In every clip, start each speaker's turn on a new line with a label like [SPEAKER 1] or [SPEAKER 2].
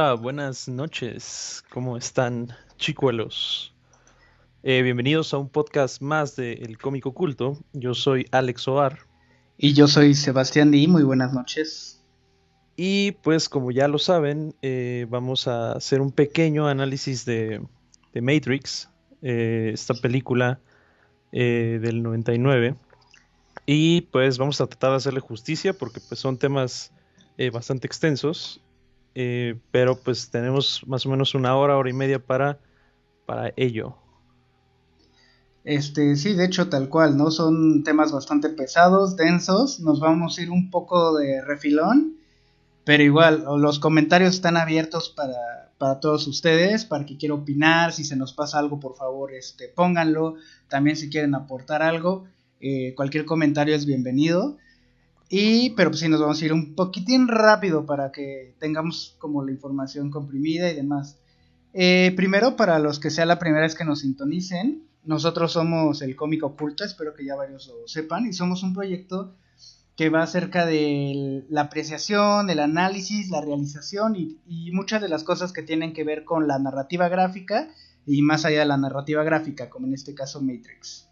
[SPEAKER 1] Hola, buenas noches. ¿Cómo están, chicuelos? Eh, bienvenidos a un podcast más de El Cómico Oculto. Yo soy Alex Oar.
[SPEAKER 2] Y yo soy Sebastián Di. Muy buenas noches.
[SPEAKER 1] Y pues, como ya lo saben, eh, vamos a hacer un pequeño análisis de, Matrix, eh, esta película del 99. Y pues vamos a tratar de hacerle justicia porque pues son temas bastante extensos eh, pero pues tenemos más o menos una hora, hora y media para, para ello.
[SPEAKER 2] Este, sí, de hecho, tal cual, ¿no? Son temas bastante pesados, densos, nos vamos a ir un poco de refilón, pero igual, los comentarios están abiertos para, para todos ustedes, para que quiera opinar, si se nos pasa algo, por favor, este, pónganlo, también si quieren aportar algo, eh, cualquier comentario es bienvenido. Y, pero pues sí, nos vamos a ir un poquitín rápido para que tengamos como la información comprimida y demás. Eh, primero, para los que sea la primera vez que nos sintonicen, nosotros somos el cómico oculto, espero que ya varios lo sepan, y somos un proyecto que va acerca de la apreciación, el análisis, la realización y, y muchas de las cosas que tienen que ver con la narrativa gráfica y más allá de la narrativa gráfica, como en este caso Matrix.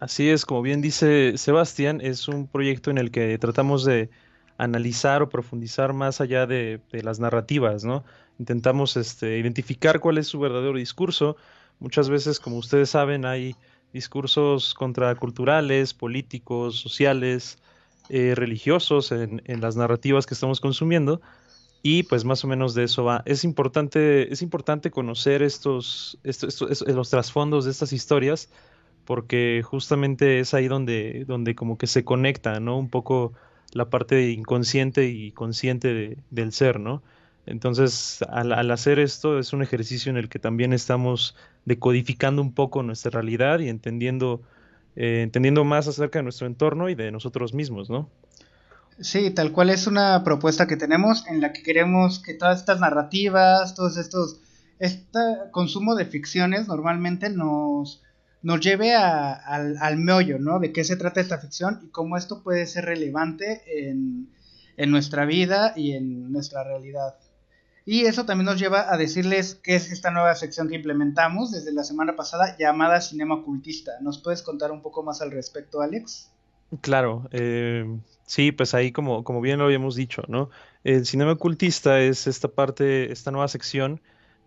[SPEAKER 1] Así es, como bien dice Sebastián, es un proyecto en el que tratamos de analizar o profundizar más allá de, las narrativas, ¿no? Intentamos este, identificar cuál es su verdadero discurso. Muchas veces, como ustedes saben, hay discursos contraculturales, políticos, sociales, eh, religiosos en, las narrativas que estamos consumiendo. Y pues más o menos de eso va. Es importante, es importante conocer estos, estos los trasfondos de estas historias porque justamente es ahí donde, donde como que se conecta, ¿no? Un poco la parte inconsciente y consciente del ser, ¿no? Entonces, al, hacer esto es un ejercicio en el que también estamos decodificando un poco nuestra realidad y entendiendo, eh, entendiendo más acerca de nuestro entorno y de nosotros mismos, ¿no?
[SPEAKER 2] Sí, tal cual es una propuesta que tenemos en la que queremos que todas estas narrativas, todos estos, este consumo de ficciones normalmente nos, nos lleve al, meollo, ¿no? De qué se trata esta ficción y cómo esto puede ser relevante en, nuestra vida y en nuestra realidad. Y eso también nos lleva a decirles qué es esta nueva sección que implementamos desde la semana pasada llamada Cinema Ocultista. ¿Nos puedes contar un poco más al respecto, Alex?
[SPEAKER 1] Claro, eh, sí, pues ahí como, como bien lo habíamos dicho, ¿no? El Cinema Ocultista es esta parte, esta nueva sección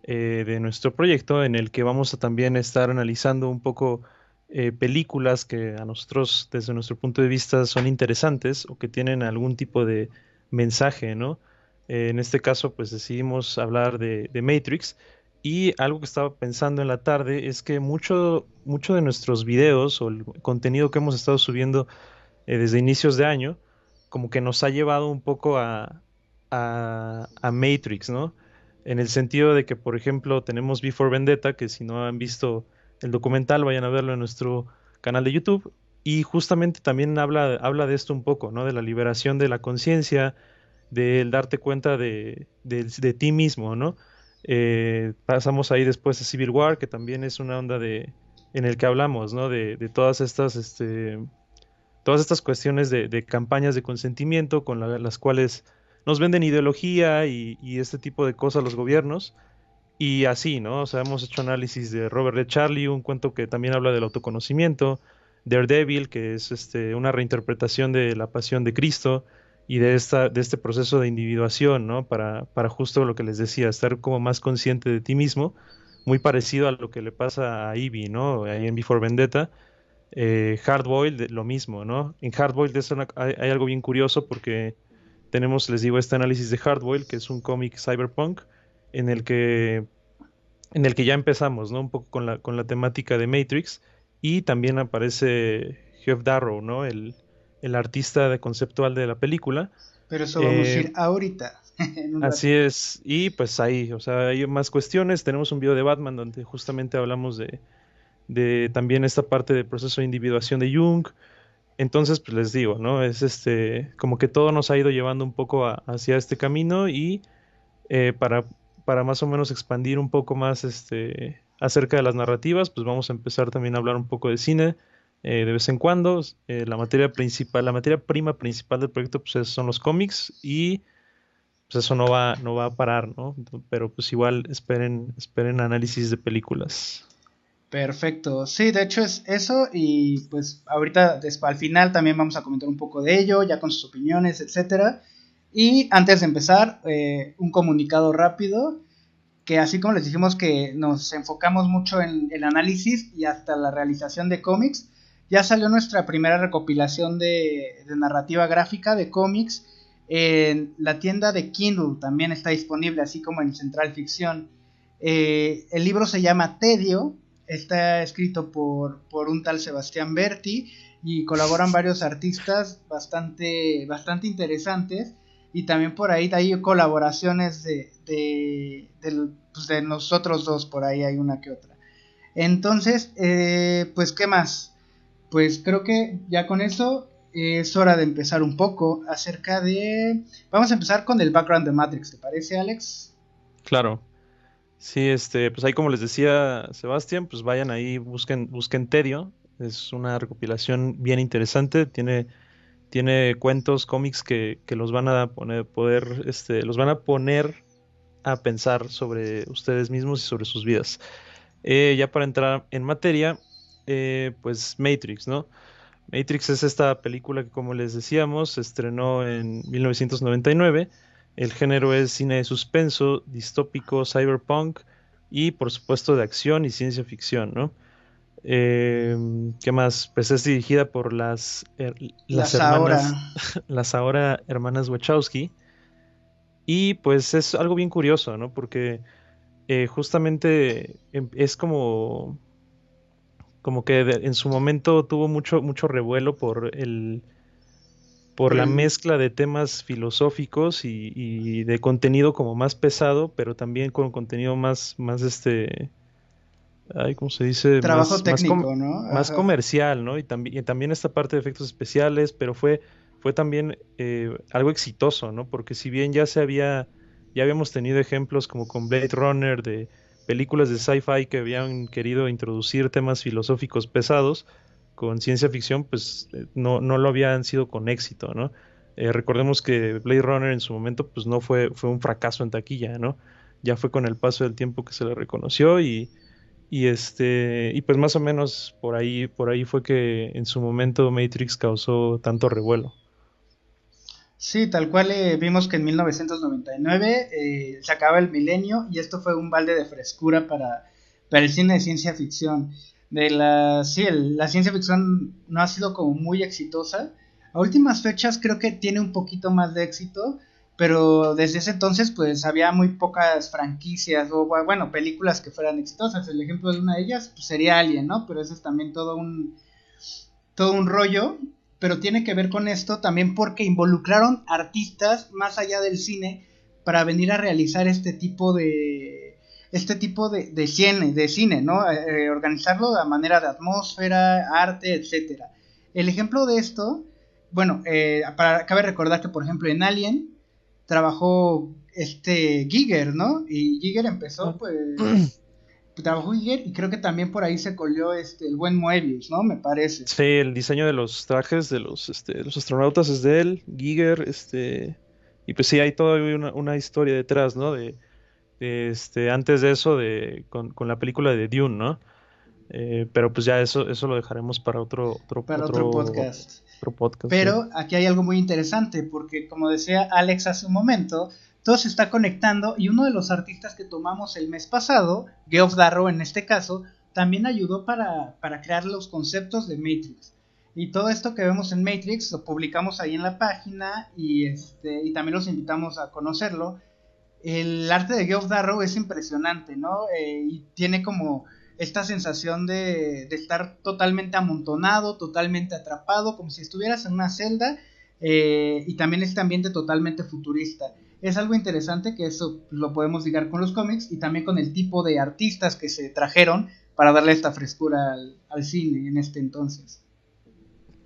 [SPEAKER 1] eh, de nuestro proyecto en el que vamos a también estar analizando un poco eh, películas que a nosotros desde nuestro punto de vista son interesantes o que tienen algún tipo de mensaje, ¿no? Eh, en este caso pues decidimos hablar de, Matrix y algo que estaba pensando en la tarde es que mucho, mucho de nuestros videos o el contenido que hemos estado subiendo desde inicios de año como que nos ha llevado un poco a, a, a Matrix, ¿no? En el sentido de que, por ejemplo, tenemos Before Vendetta, que si no han visto el documental, vayan a verlo en nuestro canal de YouTube. Y justamente también habla, habla de esto un poco, ¿no? De la liberación de la conciencia, del darte cuenta de, ti mismo, ¿no? Eh, pasamos ahí después a Civil War, que también es una onda de en el que hablamos, ¿no? De, todas estas, este, todas estas cuestiones de, campañas de consentimiento con las cuales nos venden ideología y, este tipo de cosas los gobiernos. Y así, ¿no? O sea, hemos hecho análisis de Robert de Charlie, un cuento que también habla del autoconocimiento, Daredevil, que es este, una reinterpretación de la pasión de Cristo y de, esta, de este proceso de individuación, ¿no? Para, para justo lo que les decía, estar como más consciente de ti mismo, muy parecido a lo que le pasa a Ivy, ¿no? Ahí en Before Vendetta. Eh, Hardboiled, lo mismo, ¿no? En Hardboiled hay, hay, algo bien curioso porque tenemos, les digo, este análisis de Hardboiled, que es un cómic cyberpunk, en el que en el que ya empezamos, ¿no? Un poco con la, con la temática de Matrix. Y también aparece Jeff Darrow, ¿no? El, artista de conceptual de la película.
[SPEAKER 2] Pero eso vamos a ir eh, ahorita.
[SPEAKER 1] así es. Y pues ahí, o sea, hay más cuestiones. Tenemos un video de Batman donde justamente hablamos de, de también esta parte del proceso de individuación de Jung. Entonces, pues les digo, ¿no? Es este, como que todo nos ha ido llevando un poco hacia este camino y eh, para, para más o menos expandir un poco más este, acerca de las narrativas, pues vamos a empezar también a hablar un poco de cine eh, de vez en cuando. Eh, la materia principal, la materia prima principal del proyecto pues son los cómics y pues eso no va, no va a parar, ¿no? Pero pues igual esperen, esperen análisis de películas.
[SPEAKER 2] Perfecto, sí, de hecho es eso y pues ahorita al final también vamos a comentar un poco de ello, ya con sus opiniones, etcétera. Y antes de empezar, eh, un comunicado rápido, que así como les dijimos que nos enfocamos mucho en el análisis y hasta la realización de cómics, ya salió nuestra primera recopilación de, narrativa gráfica de cómics en la tienda de Kindle, también está disponible, así como en Central Ficción. Eh, el libro se llama Tedio, está escrito por, por un tal Sebastián Berti y colaboran varios artistas bastante, bastante interesantes y también por ahí hay colaboraciones de, de, pues de, nosotros dos, por ahí hay una que otra. Entonces, eh, pues, ¿qué más? Pues creo que ya con eso es hora de empezar un poco acerca de... Vamos a empezar con el background de Matrix, ¿te parece, Alex?
[SPEAKER 1] Claro. Sí, este, pues ahí como les decía Sebastián, pues vayan ahí, busquen, busquen Tedio. Es una recopilación bien interesante. Tiene, tiene cuentos, cómics que, que los van a poner, poder, este, los van a poner a pensar sobre ustedes mismos y sobre sus vidas. Eh, ya para entrar en materia, eh, pues Matrix, ¿no? Matrix es esta película que, como les decíamos, se estrenó en 1999 el género es cine de suspenso, distópico, cyberpunk y por supuesto de acción y ciencia ficción, ¿no? Eh, ¿Qué más? Pues es dirigida por las, las, hermanas, las ahora hermanas Wachowski. Y pues es algo bien curioso, ¿no? Porque eh, justamente em, es como, como que en su momento tuvo mucho, mucho revuelo por el, por la mezcla de temas filosóficos y, de contenido como más pesado, pero también con contenido más, más este, ay, ¿cómo se dice?
[SPEAKER 2] Trabajo técnico, ¿no?
[SPEAKER 1] Más comercial, ¿no? Y también, también esta parte de efectos especiales, pero fue, fue también eh, algo exitoso, ¿no? Porque si bien ya se había, ya habíamos tenido ejemplos como con Blade Runner de películas de sci-fi que habían querido introducir temas filosóficos pesados, con ciencia ficción, pues eh, no, no lo habían sido con éxito, ¿no? Eh, recordemos que Blade Runner en su momento, pues no fue, fue un fracaso en taquilla, ¿no? Ya fue con el paso del tiempo que se le reconoció y, y este, y pues más o menos por ahí, por ahí fue que en su momento Matrix causó tanto revuelo.
[SPEAKER 2] Sí, tal cual eh, vimos que en 1999 se acaba el milenio y esto fue un balde de frescura para, para el cine de ciencia ficción de la, sí, la ciencia ficción no ha sido como muy exitosa. A últimas fechas creo que tiene un poquito más de éxito, pero desde ese entonces pues había muy pocas franquicias o bueno, películas que fueran exitosas. El ejemplo de una de ellas pues, sería Alien, ¿no? Pero eso es también todo un todo un rollo, pero tiene que ver con esto también porque involucraron artistas más allá del cine para venir a realizar este tipo de este tipo de, de cine, de cine, ¿no? Eh, eh, organizarlo a manera de atmósfera, arte, etcétera. El ejemplo de esto, bueno, eh, para, cabe recordar que, por ejemplo, en Alien trabajó este Giger, ¿no? Y Giger empezó, ah. pues, trabajó Giger y creo que también por ahí se colió este, el buen Moebius, ¿no? Me parece.
[SPEAKER 1] Sí, el diseño de los trajes de los, este, los astronautas es de él, Giger, este, y pues sí, hay toda una, una historia detrás, ¿no? De este, antes de eso, de, con, la película de Dune, ¿no? Eh, pero pues ya eso, eso lo dejaremos para otro, otro,
[SPEAKER 2] para otro, podcast. pero aquí hay algo muy interesante, porque como decía Alex hace un momento, todo se está conectando y uno de los artistas que tomamos el mes pasado, Geoff Darrow en este caso, también ayudó para, para crear los conceptos de Matrix. Y todo esto que vemos en Matrix lo publicamos ahí en la página y, este, y también los invitamos a conocerlo el arte de Geoff Darrow es impresionante, ¿no? Eh, y tiene como esta sensación de, estar totalmente amontonado, totalmente atrapado, como si estuvieras en una celda, eh, y también este ambiente totalmente futurista. Es algo interesante que eso lo podemos ligar con los cómics y también con el tipo de artistas que se trajeron para darle esta frescura al, cine en este entonces.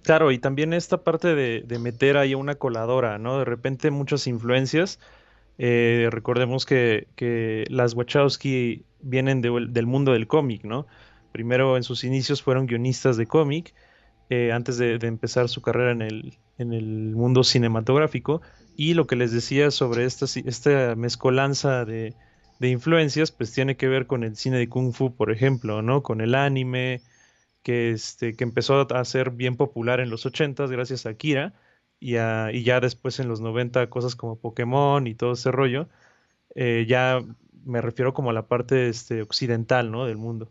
[SPEAKER 1] Claro, y también esta parte de, de meter ahí una coladora, ¿no? De repente muchas influencias eh, recordemos que, las Wachowski vienen del mundo del cómic, ¿no? Primero en sus inicios fueron guionistas de cómic, eh, antes de, empezar su carrera en el, mundo cinematográfico, Y lo que les decía sobre esta, esta mezcolanza de, de influencias, pues tiene que ver con el cine de Kung Fu, por ejemplo, ¿no? Con el anime, que, este, que empezó a ser bien popular en los 80 gracias a Akira y, y, ya después en los 90 cosas como Pokémon y todo ese rollo. Eh, ya me refiero como a la parte este, occidental ¿no? del mundo.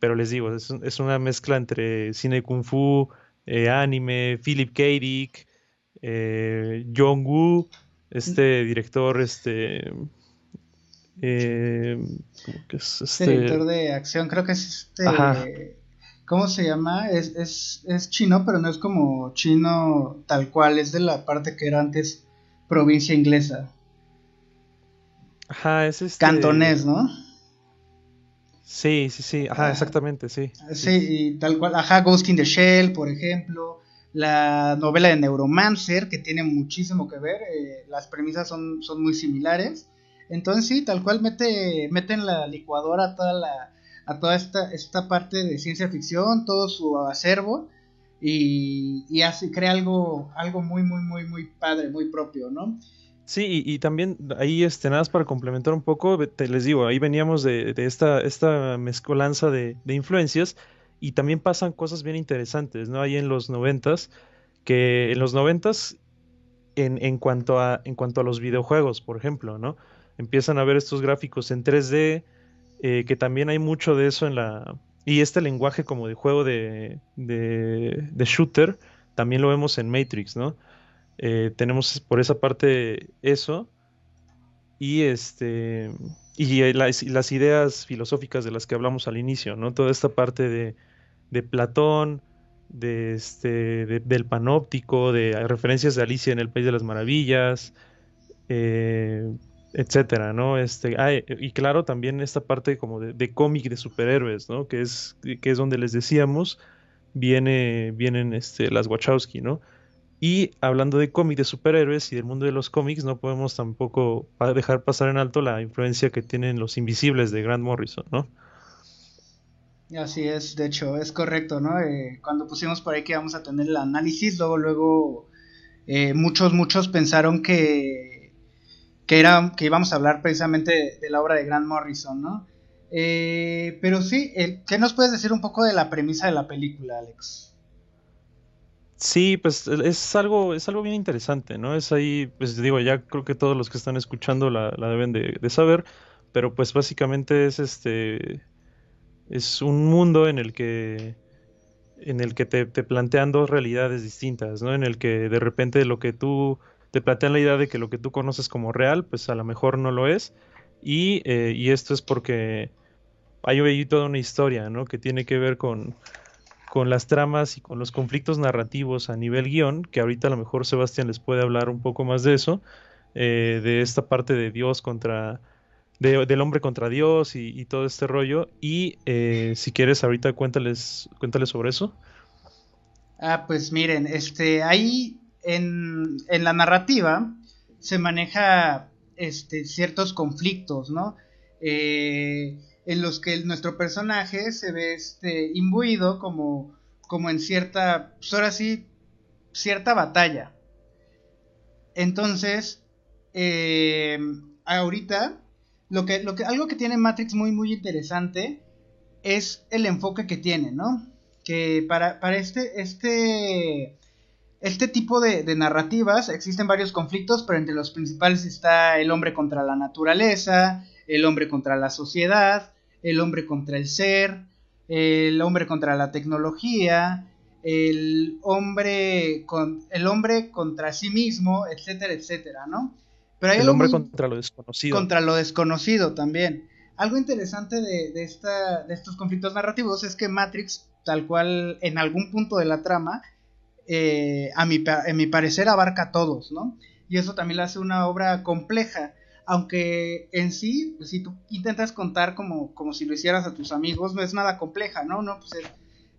[SPEAKER 1] Pero les digo, es, es una mezcla entre cine kung fu, eh, anime, Philip K. Dick, eh, Jong Woo, este director, este,
[SPEAKER 2] eh, este director de acción, creo que es este ¿Cómo se llama? Es, es, es chino, pero no es como chino tal cual, es de la parte que era antes provincia inglesa.
[SPEAKER 1] Ajá, es este...
[SPEAKER 2] Cantonés, ¿no?
[SPEAKER 1] Sí, sí, sí, ajá, exactamente, sí.
[SPEAKER 2] Sí, y tal cual, ajá, Ghost in the Shell, por ejemplo, la novela de Neuromancer, que tiene muchísimo que ver, eh, las premisas son, son muy similares. Entonces sí, tal cual mete, mete en la licuadora toda la, a toda esta, esta parte de ciencia ficción, todo su acervo y, y hace, crea algo, algo muy, muy, muy, muy padre, muy propio, ¿no?
[SPEAKER 1] Sí, y, también ahí, este, nada más para complementar un poco, te les digo, ahí veníamos de, esta, esta mezcolanza de, influencias y también pasan cosas bien interesantes, ¿no? Ahí en los noventas, que en los noventas, en, en, cuanto a, en cuanto a los videojuegos, por ejemplo, ¿no? Empiezan a ver estos gráficos en 3D, eh, que también hay mucho de eso en la... Y este lenguaje como de juego de, de, shooter, también lo vemos en Matrix, ¿no? Eh, tenemos por esa parte eso. Y este. Y las, las, ideas filosóficas de las que hablamos al inicio, ¿no? Toda esta parte de, de Platón, de este, del panóptico, de referencias de Alicia en el País de las Maravillas, eh, etcétera, ¿no? Este, y claro, también esta parte como de, cómic de superhéroes, ¿no? Que es, que es donde les decíamos, viene, vienen este, las Wachowski, ¿no? Y hablando de cómic de superhéroes y del mundo de los cómics, no podemos tampoco dejar pasar en alto la influencia que tienen los invisibles de Grant Morrison, ¿no?
[SPEAKER 2] Así es, de hecho, es correcto, ¿no? Eh, cuando pusimos por ahí que vamos a tener el análisis, luego, luego, eh, muchos, muchos pensaron que que, era, que íbamos a hablar precisamente de, la obra de Grant Morrison, ¿no? Eh, pero sí, ¿qué nos puedes decir un poco de la premisa de la película, Alex?
[SPEAKER 1] Sí, pues es algo, es algo bien interesante, ¿no? Es ahí, pues digo, ya creo que todos los que están escuchando la, deben de, saber, pero pues básicamente es este, es un mundo en el que, en el que te, te plantean dos realidades distintas, ¿no? En el que de repente lo que tú te plantean la idea de que lo que tú conoces como real, pues a lo mejor no lo es. Y, eh, y esto es porque hay ahí toda una historia, ¿no? Que tiene que ver con, con las tramas y con los conflictos narrativos a nivel guion, que ahorita a lo mejor Sebastián les puede hablar un poco más de eso, eh, de esta parte de Dios contra, del hombre contra Dios y, todo este rollo. Y eh, si quieres, ahorita cuéntales, cuéntales sobre eso.
[SPEAKER 2] Ah, pues miren, este, ahí en, la narrativa se maneja este, ciertos conflictos, ¿no? Eh, en los que nuestro personaje se ve este, imbuido como, como en cierta, pues ahora sí, cierta batalla. Entonces, eh, ahorita, lo que, lo que, algo que tiene Matrix muy, muy interesante es el enfoque que tiene, ¿no? Que para, para este, este este tipo de, narrativas existen varios conflictos, pero entre los principales está el hombre contra la naturaleza, el hombre contra la sociedad, el hombre contra el ser, el hombre contra la tecnología, el hombre con el hombre contra sí mismo, etcétera, etcétera, ¿no?
[SPEAKER 1] Pero hay el hombre contra lo desconocido.
[SPEAKER 2] Contra lo desconocido también. Algo interesante de, de, esta, de estos conflictos narrativos es que Matrix, tal cual en algún punto de la trama, eh, a, mi, mi parecer abarca a todos, ¿no? Y eso también le hace una obra compleja, aunque en sí, si tú intentas contar como, como si lo hicieras a tus amigos, no es nada compleja, ¿no? No, pues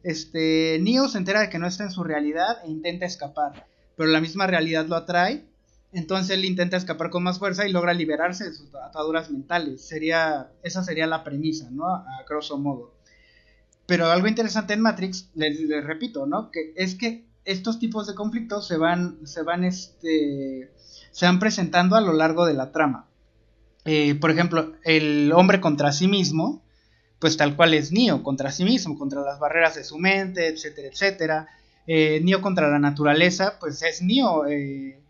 [SPEAKER 2] este, Neo se entera de que no está en su realidad e intenta escapar, pero la misma realidad lo atrae, entonces él intenta escapar con más fuerza y logra liberarse de sus ataduras mentales. Sería, esa sería la premisa, ¿no? A grosso modo. Pero algo interesante en Matrix, les, repito, ¿no? Que es que estos tipos de conflictos se van, se van, este, se van presentando a lo largo de la trama. Eh, por ejemplo, el hombre contra sí mismo, pues tal cual es Neo contra sí mismo, contra las barreras de su mente, etcétera, etcétera. Eh, Neo contra la naturaleza, pues es Neo eh,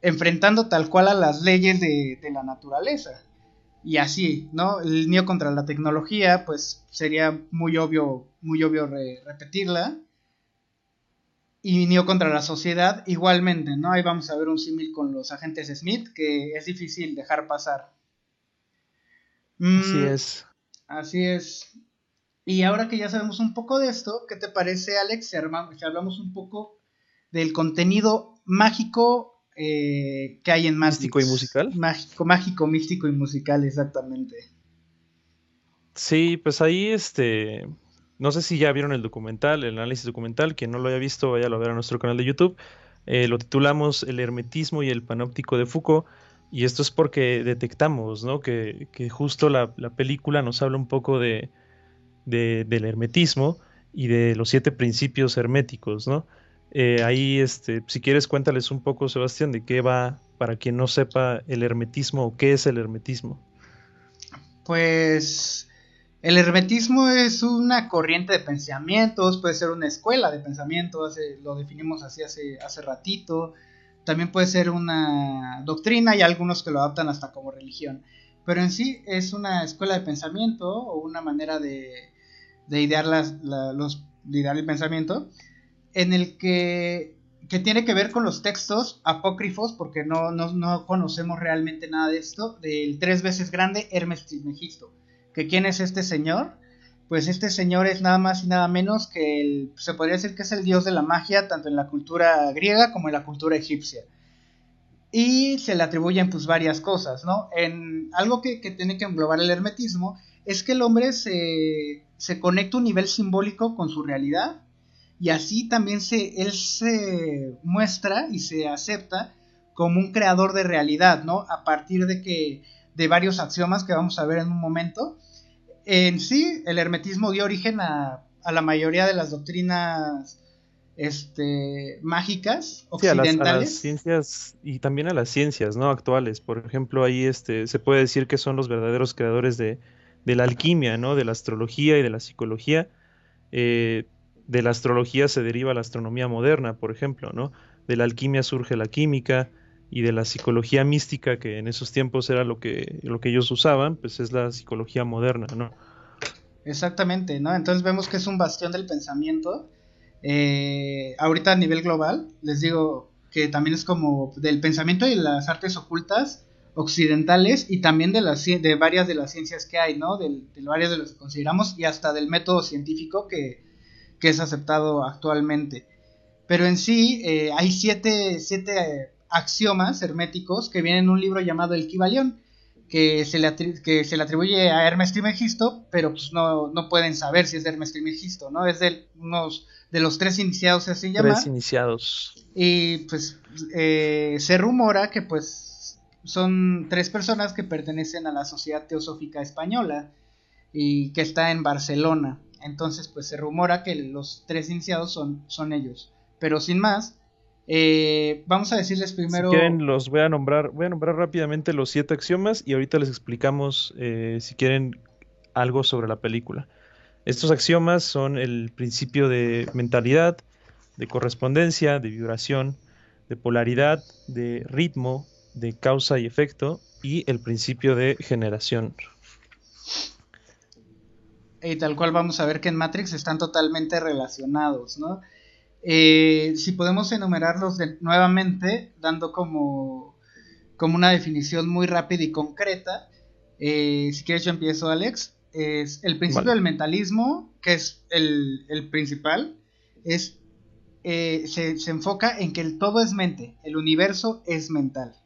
[SPEAKER 2] enfrentando tal cual a las leyes de, la naturaleza. Y así, ¿no? El Neo contra la tecnología, pues sería muy obvio, muy obvio repetirla. Y Neo contra la sociedad, igualmente, ¿no? Ahí vamos a ver un símil con los agentes Smith, que es difícil dejar pasar.
[SPEAKER 1] Así mm, es.
[SPEAKER 2] Así es. Y ahora que ya sabemos un poco de esto, ¿qué te parece, Alex? Si, hablamos un poco del contenido mágico eh, que hay en Matrix.
[SPEAKER 1] Místico y musical.
[SPEAKER 2] Mágico, mágico, místico y musical, exactamente.
[SPEAKER 1] Sí, pues ahí este. No sé si ya vieron el documental, el análisis documental. Quien no lo haya visto, vaya a ver a nuestro canal de YouTube. Eh, lo titulamos El hermetismo y el panóptico de Foucault. Y esto es porque detectamos, ¿no? Que, justo la, película nos habla un poco de, del hermetismo y de los siete principios herméticos, ¿no? Eh, ahí, este, si quieres, cuéntales un poco, Sebastián, de qué va, para quien no sepa el hermetismo o qué es el hermetismo.
[SPEAKER 2] Pues el hermetismo es una corriente de pensamientos, puede ser una escuela de pensamientos, lo definimos así hace, hace ratito también puede ser una doctrina y algunos que lo adaptan hasta como religión. Pero en sí es una escuela de pensamiento o una manera de, idear, las, los, idear el pensamiento en el que, que, tiene que ver con los textos apócrifos, porque no, no, conocemos realmente nada de esto, del tres veces grande Hermes Trismegisto. ¿Que quién es este señor? Pues este señor es nada más y nada menos que el, se podría decir que es el dios de la magia, tanto en la cultura griega como en la cultura egipcia. Y se le atribuyen pues varias cosas, ¿no? En algo que, tiene que englobar el hermetismo es que el hombre se, se conecta a un nivel simbólico con su realidad y así también se, él se muestra y se acepta como un creador de realidad, ¿no? A partir de que de varios axiomas que vamos a ver en un momento en sí, el hermetismo dio origen a, la mayoría de las doctrinas este, mágicas occidentales.
[SPEAKER 1] a, las, ciencias y también a las ciencias no actuales. Por ejemplo, ahí este, se puede decir que son los verdaderos creadores de, la alquimia, ¿no? de la astrología y de la psicología. Eh, de la astrología se deriva la astronomía moderna, por ejemplo, ¿no? De la alquimia surge la química, y de la psicología mística, que en esos tiempos era lo que, lo que ellos usaban, pues es la psicología moderna, ¿no?
[SPEAKER 2] Exactamente, ¿no? Entonces vemos que es un bastión del pensamiento. Eh, ahorita a nivel global, les digo que también es como del pensamiento y las artes ocultas occidentales y también de, las, de varias de las ciencias que hay, ¿no? De, varias de las que consideramos y hasta del método científico que, es aceptado actualmente. Pero en sí eh, hay siete, siete axiomas herméticos que vienen en un libro llamado El Kibalión, que se le, que se le atribuye a Hermes Trismegisto, pero pues no, no pueden saber si es de Hermes Trismegisto, ¿no? Es de unos de los tres iniciados así llama.
[SPEAKER 1] Tres iniciados.
[SPEAKER 2] Y pues eh, se rumora que pues son tres personas que pertenecen a la Sociedad Teosófica Española y que está en Barcelona. Entonces pues se rumora que los tres iniciados son, son ellos. Pero sin más, eh, vamos a decirles primero.
[SPEAKER 1] Si quieren, los voy a nombrar. Voy a nombrar rápidamente los siete axiomas y ahorita les explicamos eh, si quieren algo sobre la película. Estos axiomas son el principio de mentalidad, de correspondencia, de vibración, de polaridad, de ritmo, de causa y efecto y el principio de generación.
[SPEAKER 2] Y tal cual vamos a ver que en Matrix están totalmente relacionados, ¿no? Eh, si podemos enumerarlos nuevamente, dando como, como una definición muy rápida y concreta, eh, si quieres yo empiezo, Alex, es el principio del mentalismo, que es el, principal, es, eh, se, enfoca en que el todo es mente, el universo es mental.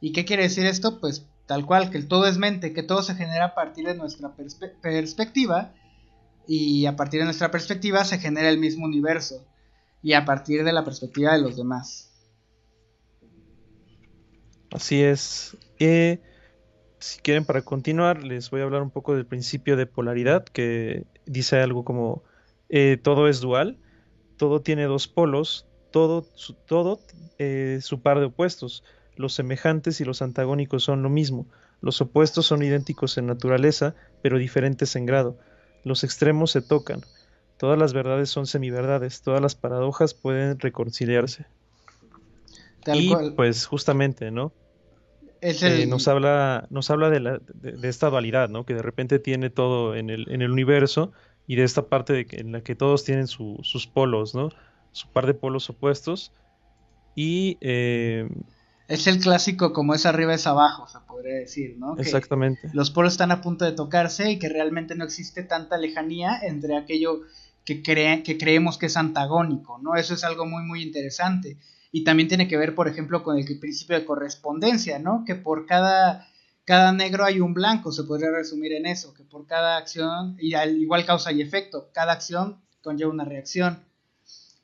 [SPEAKER 2] ¿Y qué quiere decir esto? Pues tal cual, que el todo es mente, que todo se genera a partir de nuestra perspectiva y a partir de nuestra perspectiva se genera el mismo universo y a partir de la perspectiva de los demás.
[SPEAKER 1] Así es. Eh, si quieren, para continuar, les voy a hablar un poco del principio de polaridad, que dice algo como eh, todo es dual. todo tiene dos polos, todo, su, todo eh, su par de opuestos. Los semejantes y los antagónicos son lo mismo. Los opuestos son idénticos en naturaleza, pero diferentes en grado. Los extremos se tocan. Todas las verdades son semiverdades. Todas las paradojas pueden reconciliarse. y pues justamente, ¿no? Eh, nos habla, nos habla de, la, de, esta dualidad, ¿no? Que de repente tiene todo en el, en el universo y de esta parte de que, en la que todos tienen sus polos, ¿no? Su par de polos opuestos. Y eh,
[SPEAKER 2] es el clásico como es arriba es abajo, se podría decir, ¿no?
[SPEAKER 1] Exactamente.
[SPEAKER 2] Los polos están a punto de tocarse y que realmente no existe tanta lejanía entre aquello que, creemos que es antagónico, ¿no? Eso es algo muy, muy interesante. Y también tiene que ver, por ejemplo, con el principio de correspondencia, ¿no? Que por cada, cada negro hay un blanco, se podría resumir en eso, que por cada acción, y al igual causa y efecto, cada acción conlleva una reacción.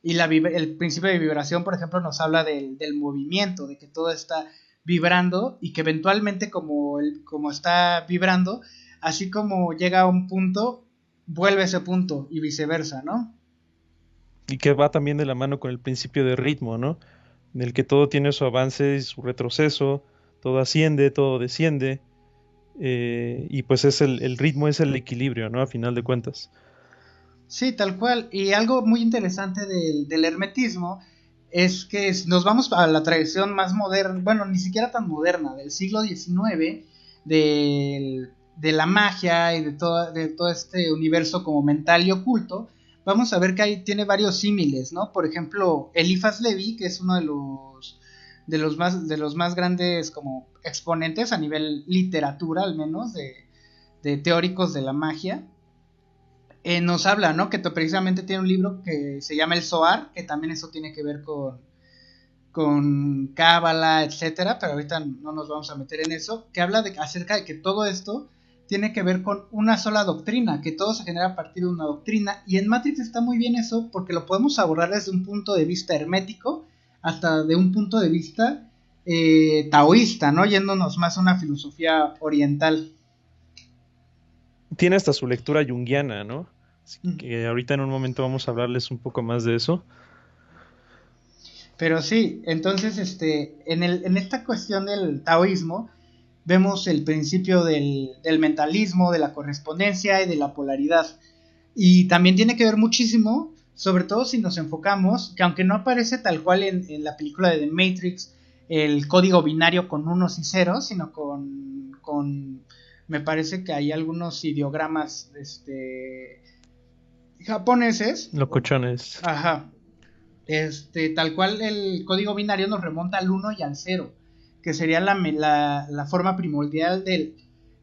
[SPEAKER 2] Y la, el principio de vibración, por ejemplo, nos habla del, movimiento, de que todo está vibrando y que eventualmente como, el, como está vibrando, así como llega a un punto, vuelve a ese punto y viceversa, ¿no?
[SPEAKER 1] Y que va también de la mano con el principio de ritmo, ¿no? En el que todo tiene su avance y su retroceso, todo asciende, todo desciende, eh, y pues es el, el, ritmo es el equilibrio, ¿no? A final de cuentas.
[SPEAKER 2] Sí, tal cual. Y algo muy interesante del, hermetismo es que nos vamos a la tradición más moderna, bueno, ni siquiera tan moderna, del siglo XIX, de, la magia y de todo, de todo este universo como mental y oculto, vamos a ver que ahí tiene varios símiles, ¿no? Por ejemplo, Eliphas Levi, que es uno de los de los más de los más grandes como exponentes a nivel literatura al menos de, de teóricos de la magia eh, nos habla, ¿no? Que precisamente tiene un libro que se llama El Zohar, que también eso tiene que ver con, con Cábala, etcétera, pero ahorita no nos vamos a meter en eso, que habla de, acerca de que todo esto tiene que ver con una sola doctrina, que todo se genera a partir de una doctrina, y en Matrix está muy bien eso porque lo podemos abordar desde un punto de vista hermético hasta de un punto de vista eh, taoísta, ¿no? Yéndonos más a una filosofía oriental.
[SPEAKER 1] Tiene hasta su lectura junguiana, ¿no? Mm. que ahorita en un momento vamos a hablarles un poco más de eso.
[SPEAKER 2] Pero sí, entonces este, en, el, en esta cuestión del taoísmo vemos el principio del, mentalismo, de la correspondencia y de la polaridad. Y también tiene que ver muchísimo, sobre todo si nos enfocamos, que aunque no aparece tal cual en, en la película de The Matrix, el código binario con unos y ceros, sino con, con me parece que hay algunos ideogramas este, japoneses.
[SPEAKER 1] Locochones.
[SPEAKER 2] Ajá. Este, tal cual el código binario nos remonta al 1 y al 0, que sería la, la, forma primordial del,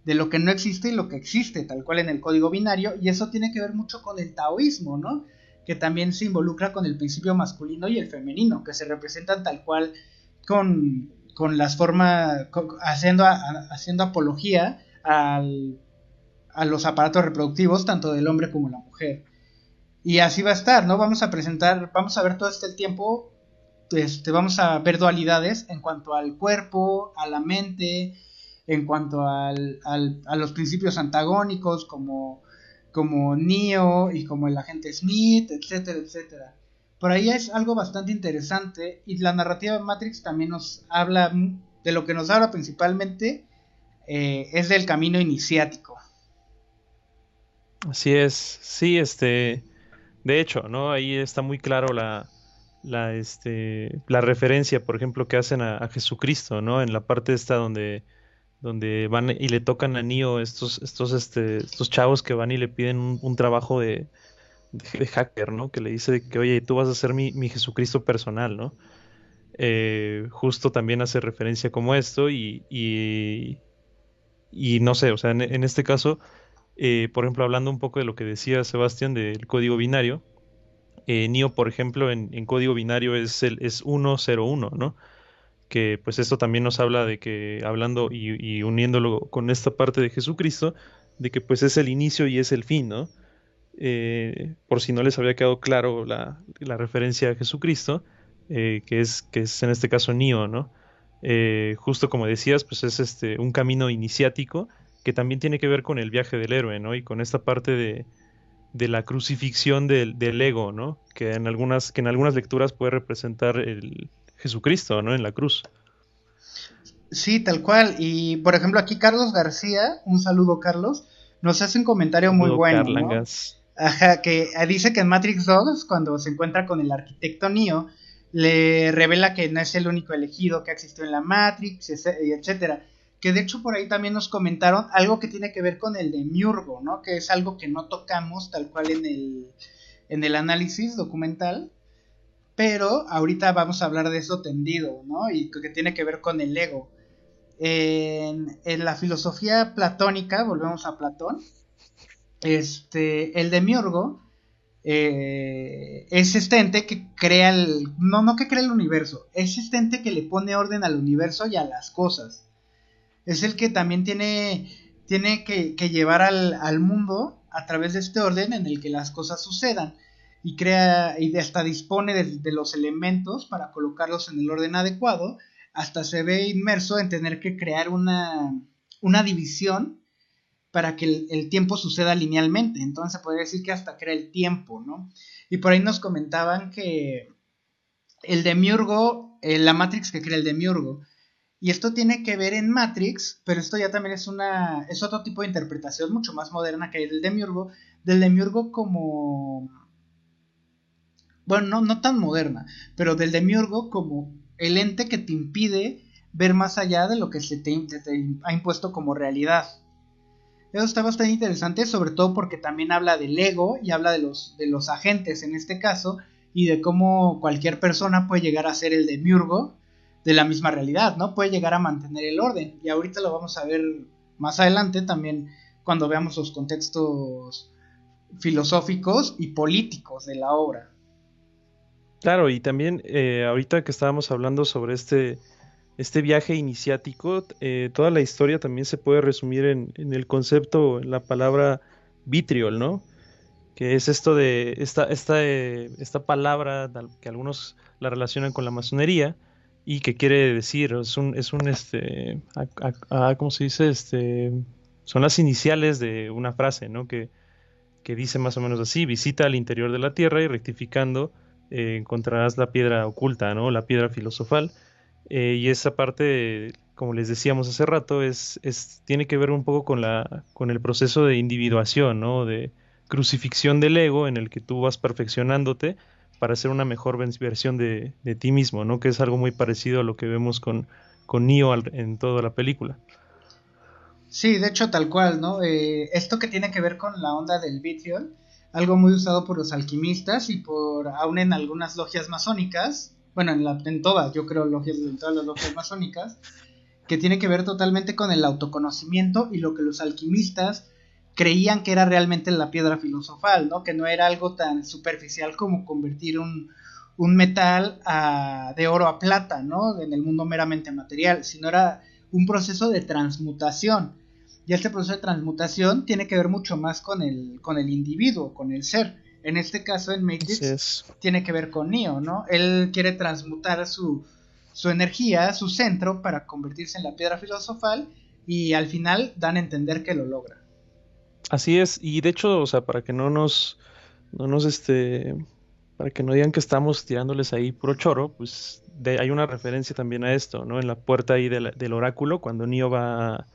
[SPEAKER 2] de lo que no existe y lo que existe, tal cual en el código binario, y eso tiene que ver mucho con el taoísmo, ¿no? Que también se involucra con el principio masculino y el femenino, que se representan tal cual con, con las formas, haciendo, haciendo apología al, a los aparatos reproductivos, tanto del hombre como la mujer. Y así va a estar, ¿no? Vamos a presentar, vamos a ver todo este tiempo, este, vamos a ver dualidades en cuanto al cuerpo, a la mente, en cuanto al, a los principios antagónicos como, como Neo y como el agente Smith, etcétera, etcétera. Por ahí es algo bastante interesante y la narrativa de Matrix también nos habla, de lo que nos habla principalmente, eh, es del camino iniciático.
[SPEAKER 1] Así es, sí, este, de hecho, ¿no? Ahí está muy claro la, la, este, la referencia, por ejemplo, que hacen a, Jesucristo, ¿no? En la parte esta donde, donde van y le tocan a Neo estos, estos, este, estos chavos que van y le piden un, trabajo de, de, hacker, ¿no? Que le dice que, oye, tú vas a ser mi, mi Jesucristo personal, ¿no? Eh, justo también hace referencia como esto y, y, y no sé, o sea, en este caso eh, por ejemplo, hablando un poco de lo que decía Sebastián del código binario, eh, NIO, por ejemplo, en, código binario es, el, es 101, ¿no? Que pues esto también nos habla de que, hablando y, uniéndolo con esta parte de Jesucristo, de que pues es el inicio y es el fin, ¿no? Eh, por si no les había quedado claro la, referencia a Jesucristo, que, es, que es en este caso NIO, ¿no? justo como decías, pues es este, un camino iniciático que también tiene que ver con el viaje del héroe, ¿no? Y con esta parte de, de la crucifixión del, ego, ¿no? Que en algunas, que en algunas lecturas puede representar el Jesucristo, ¿no? En la cruz.
[SPEAKER 2] Sí, tal cual. Y por ejemplo, aquí Carlos García, un saludo Carlos, nos hace un comentario muy bueno. Ajá, que dice que en Matrix 2, cuando se encuentra con el arquitecto Neo, le revela que no es el único elegido que existió en la Matrix, etcétera. Que de hecho por ahí también nos comentaron algo que tiene que ver con el de Miurgo, ¿no? Que es algo que no tocamos tal cual en el, en el análisis documental. Pero ahorita vamos a hablar de eso tendido, ¿no? Y que tiene que ver con el ego. En, la filosofía platónica, volvemos a Platón, este, el de Miurgo eh, es este ente que crea el. No, no que crea el universo. Es este ente que le pone orden al universo y a las cosas. Es el que también tiene. Tiene que, llevar al, mundo a través de este orden en el que las cosas sucedan. Y crea. Y hasta dispone de, los elementos para colocarlos en el orden adecuado. Hasta se ve inmerso en tener que crear una. una división para que el, tiempo suceda linealmente. Entonces se podría decir que hasta crea el tiempo, ¿no? Y por ahí nos comentaban que el demiurgo, eh, la Matrix que crea el demiurgo, y esto tiene que ver en Matrix, pero esto ya también es una es otro tipo de interpretación mucho más moderna que el del demiurgo, del demiurgo como bueno, no, no tan moderna, pero del demiurgo como el ente que te impide ver más allá de lo que se te ha impuesto como realidad. Eso está bastante interesante, sobre todo porque también habla del ego y habla de los, de los agentes en este caso y de cómo cualquier persona puede llegar a ser el demiurgo de la misma realidad, ¿no? Puede llegar a mantener el orden. Y ahorita lo vamos a ver más adelante también cuando veamos los contextos filosóficos y políticos de la obra.
[SPEAKER 1] Claro, y también eh, ahorita que estábamos hablando sobre este este viaje iniciático, eh, toda la historia también se puede resumir en, el concepto, en la palabra vitriol, ¿no? Que es esto de esta, esta, eh, esta palabra que algunos la relacionan con la masonería y que quiere decir, es un, es un este, ¿cómo se dice? Este, son las iniciales de una frase, ¿no? Que, que dice más o menos así, visita al interior de la tierra y rectificando eh, encontrarás la piedra oculta, ¿no? La piedra filosofal eh, y esa parte, como les decíamos hace rato, es, es, tiene que ver un poco con, la, con el proceso de individuación, ¿no? de crucifixión del ego en el que tú vas perfeccionándote para ser una mejor versión de, ti mismo, ¿no? que es algo muy parecido a lo que vemos con, con Neo en toda la película.
[SPEAKER 2] Sí, de hecho tal cual, ¿no? Eh, esto que tiene que ver con la onda del vitriol, algo muy usado por los alquimistas y por aún en algunas logias masónicas, bueno, en, la, todas, yo creo, logias, en todas las logias masónicas, que tiene que ver totalmente con el autoconocimiento y lo que los alquimistas creían que era realmente la piedra filosofal, ¿no? Que no era algo tan superficial como convertir un, un metal a, de oro a plata, ¿no? En el mundo meramente material, sino era un proceso de transmutación. Y este proceso de transmutación tiene que ver mucho más con el, con el individuo, con el ser. En este caso, en Matrix, tiene que ver con Neo, ¿no? Él quiere transmutar su, su energía, su centro, para convertirse en la piedra filosofal y al final dan a entender que lo logra.
[SPEAKER 1] Así es, y de hecho, o sea, para que no nos, no nos, este, para que no digan que estamos tirándoles ahí puro choro, pues hay una referencia también a esto, ¿no? En la puerta ahí del oráculo, cuando Neo va a,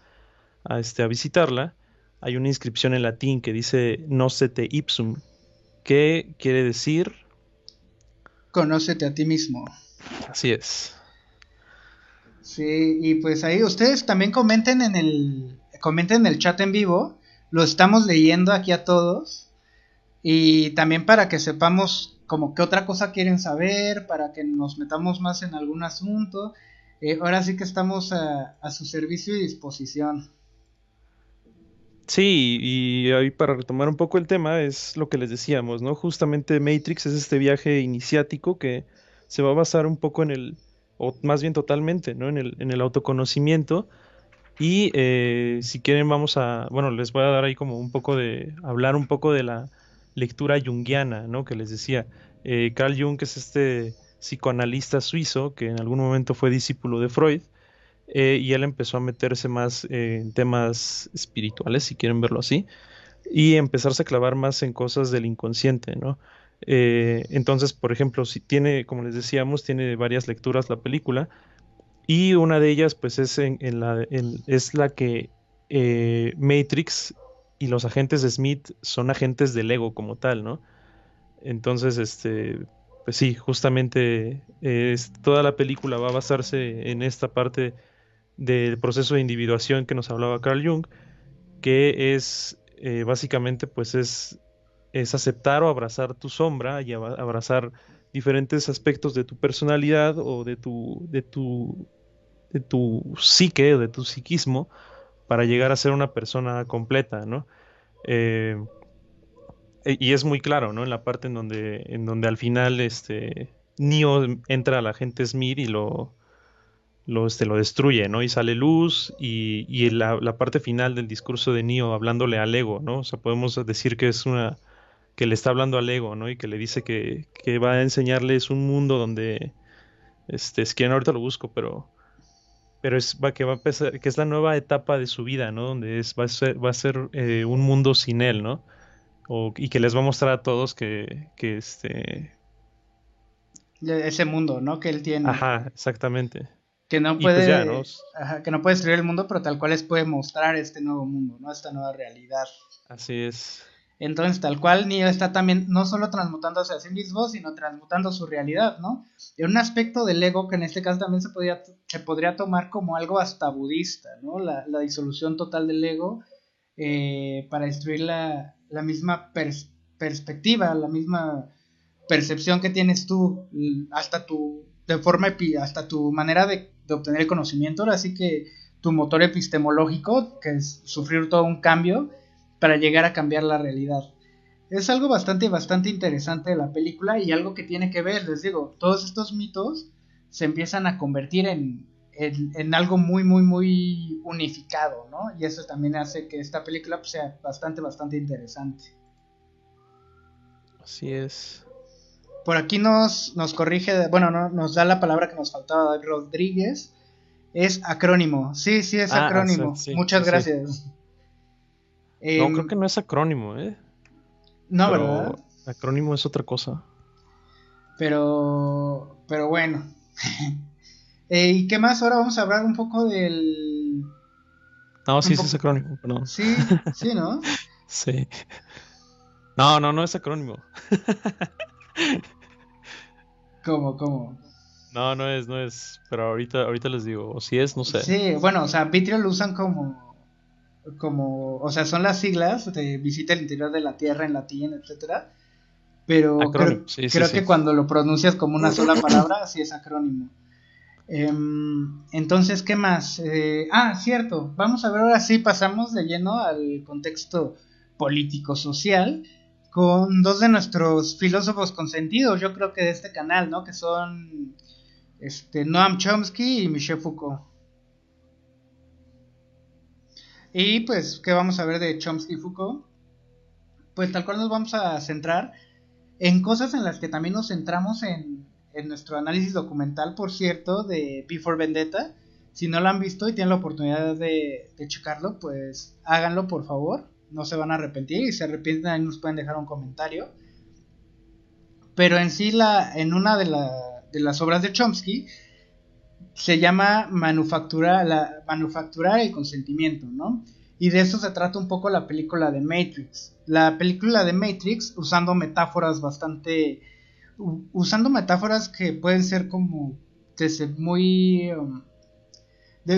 [SPEAKER 1] a, este, a visitarla, hay una inscripción en latín que dice Nocete ipsum, ¿Qué quiere decir?
[SPEAKER 2] Conócete a ti mismo.
[SPEAKER 1] Así es.
[SPEAKER 2] Sí, y pues ahí ustedes también comenten en el comenten en el chat en vivo. Lo estamos leyendo aquí a todos. Y también para que sepamos como qué otra cosa quieren saber, para que nos metamos más en algún asunto. Eh, ahora sí que estamos a, a su servicio y disposición.
[SPEAKER 1] Sí, y ahí para retomar un poco el tema, es lo que les decíamos, ¿no? Justamente Matrix es este viaje iniciático que se va a basar un poco en el, o más bien totalmente, ¿no? En el, en el autoconocimiento. Y eh, si quieren vamos a, bueno, les voy a dar ahí como un poco de, hablar un poco de la lectura junguiana, ¿no? Que les decía. Eh, Carl Jung, que es este psicoanalista suizo, que en algún momento fue discípulo de Freud, eh, y él empezó a meterse más en temas espirituales, si quieren verlo así. y empezarse a clavar más en cosas del inconsciente, ¿no? Entonces, por ejemplo, si tiene, como les decíamos, tiene varias lecturas la película y una de ellas, pues, es en, la, es la que eh, Matrix y los agentes de Smith son agentes del ego como tal, ¿no? Entonces, este, pues sí, justamente toda la película va a basarse en esta parte del proceso de individuación que nos hablaba Carl Jung, que es eh, básicamente pues es, es aceptar o abrazar tu sombra y abrazar diferentes aspectos de tu personalidad o de tu, de tu, de tu psique de tu psiquismo para llegar a ser una persona completa, ¿no? Eh, y es muy claro, ¿no? En la parte en donde, en donde al final este, Neo entra a la gente Smith y lo, lo, este, lo destruye, ¿no? Y sale luz y, y la, la, parte final del discurso de Neo hablándole al ego, ¿no? O sea, podemos decir que es una que le está hablando al ego, ¿no? Y que le dice que, que va a enseñarles un mundo donde, este, es que ahorita lo busco, pero, pero es va, que va a empezar, que es la nueva etapa de su vida, ¿no? Donde es, va a ser, va a ser eh, un mundo sin él, ¿no? y que les va a mostrar a todos que, que este...
[SPEAKER 2] Ese mundo, ¿no? Que él tiene.
[SPEAKER 1] Ajá, exactamente.
[SPEAKER 2] Que no pues puede... que no puede destruir el mundo, pero tal cual les puede mostrar este nuevo mundo, ¿no? Esta nueva realidad.
[SPEAKER 1] Así es.
[SPEAKER 2] Entonces, tal cual, Neo está también no solo transmutándose a sí mismo, sino transmutando su realidad, ¿no? En un aspecto del ego que en este caso también se, podría, se podría tomar como algo hasta budista, ¿no? La, la disolución total del ego eh, para destruir la, la misma perspectiva, la misma percepción que tienes tú, hasta tu, de forma hasta tu manera de, obtener el conocimiento, así que tu motor epistemológico, que es sufrir todo un cambio para llegar a cambiar la realidad. Es algo bastante, bastante interesante de la película y algo que tiene que ver, les digo, todos estos mitos se empiezan a convertir en, en, algo muy, muy, muy unificado, ¿no? Y eso también hace que esta película pues, sea bastante, bastante interesante.
[SPEAKER 1] Así es.
[SPEAKER 2] Por aquí nos, nos corrige, bueno, no, nos da la palabra que nos faltaba Rodríguez. Es acrónimo. Sí, sí, es ah, acrónimo. Muchas gracias.
[SPEAKER 1] No, em, creo que no es acrónimo, ¿eh?
[SPEAKER 2] No, ¿verdad?
[SPEAKER 1] Acrónimo es otra cosa.
[SPEAKER 2] Pero, pero bueno. Eh, ¿Y qué más? Ahora vamos a hablar un poco del...
[SPEAKER 1] No, sí, sí es acrónimo, perdón.
[SPEAKER 2] Sí, sí, ¿no?
[SPEAKER 1] sí. No, no, no es acrónimo.
[SPEAKER 2] ¿Cómo, cómo?
[SPEAKER 1] No, no es, no es. Pero ahorita, ahorita les digo. O si es, no sé.
[SPEAKER 2] Sí, bueno, o sea, Vitrio lo usan como. Como. O sea, son las siglas de visita el interior de la Tierra en latín, etcétera. Pero creo, creo que cuando lo pronuncias como una sola palabra, sí es acrónimo. Em, entonces, ¿qué más? Eh, ah, cierto, vamos a ver ahora sí, pasamos de lleno al contexto político-social con dos de nuestros filósofos consentidos, yo creo que de este canal, ¿no? Que son este, Noam Chomsky y Michel Foucault. Y pues, ¿qué vamos a ver de Chomsky y Foucault? Pues tal cual nos vamos a centrar en cosas en las que también nos centramos en en nuestro análisis documental, por cierto, de Before Vendetta. Si no lo han visto y tienen la oportunidad de, checarlo, pues háganlo por favor. No se van a arrepentir y si se arrepienten ahí nos pueden dejar un comentario. Pero en sí, la, en una de, de las obras de Chomsky, se llama manufactura, la, manufacturar el consentimiento, ¿no? Y de eso se trata un poco la película de Matrix. La película de Matrix, usando metáforas bastante usando metáforas que pueden ser como desde muy... Um,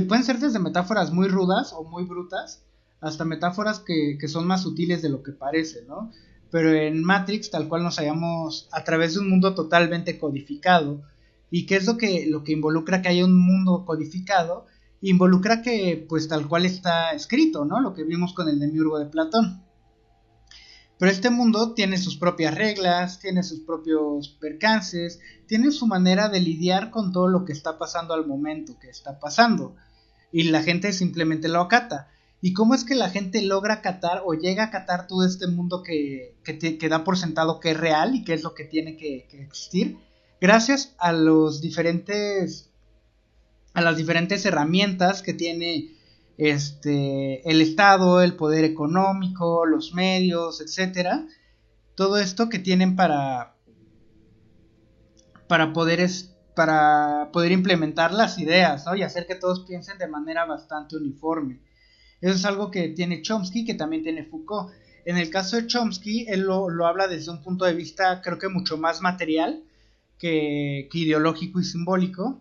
[SPEAKER 2] pueden ser desde metáforas muy rudas o muy brutas hasta metáforas que, son más sutiles de lo que parece, ¿no? Pero en Matrix tal cual nos hallamos a través de un mundo totalmente codificado. ¿Y qué es lo que, lo que involucra que haya un mundo codificado? Involucra que pues tal cual está escrito, ¿no? Lo que vimos con el demiurgo de Platón. Pero este mundo tiene sus propias reglas, tiene sus propios percances, tiene su manera de lidiar con todo lo que está pasando al momento que está pasando. Y la gente simplemente lo acata. ¿Y cómo es que la gente logra acatar o llega a acatar todo este mundo que, que, da por sentado que es real y que es lo que tiene que existir? Gracias a los diferentes a las diferentes herramientas que tiene este, el Estado, el poder económico, los medios, etcétera, todo esto que tienen para, poder, implementar las ideas. Y hacer que todos piensen de manera bastante uniforme. Eso es algo que tiene Chomsky, que también tiene Foucault. En el caso de Chomsky, él lo, habla desde un punto de vista, creo que mucho más material que, ideológico y simbólico,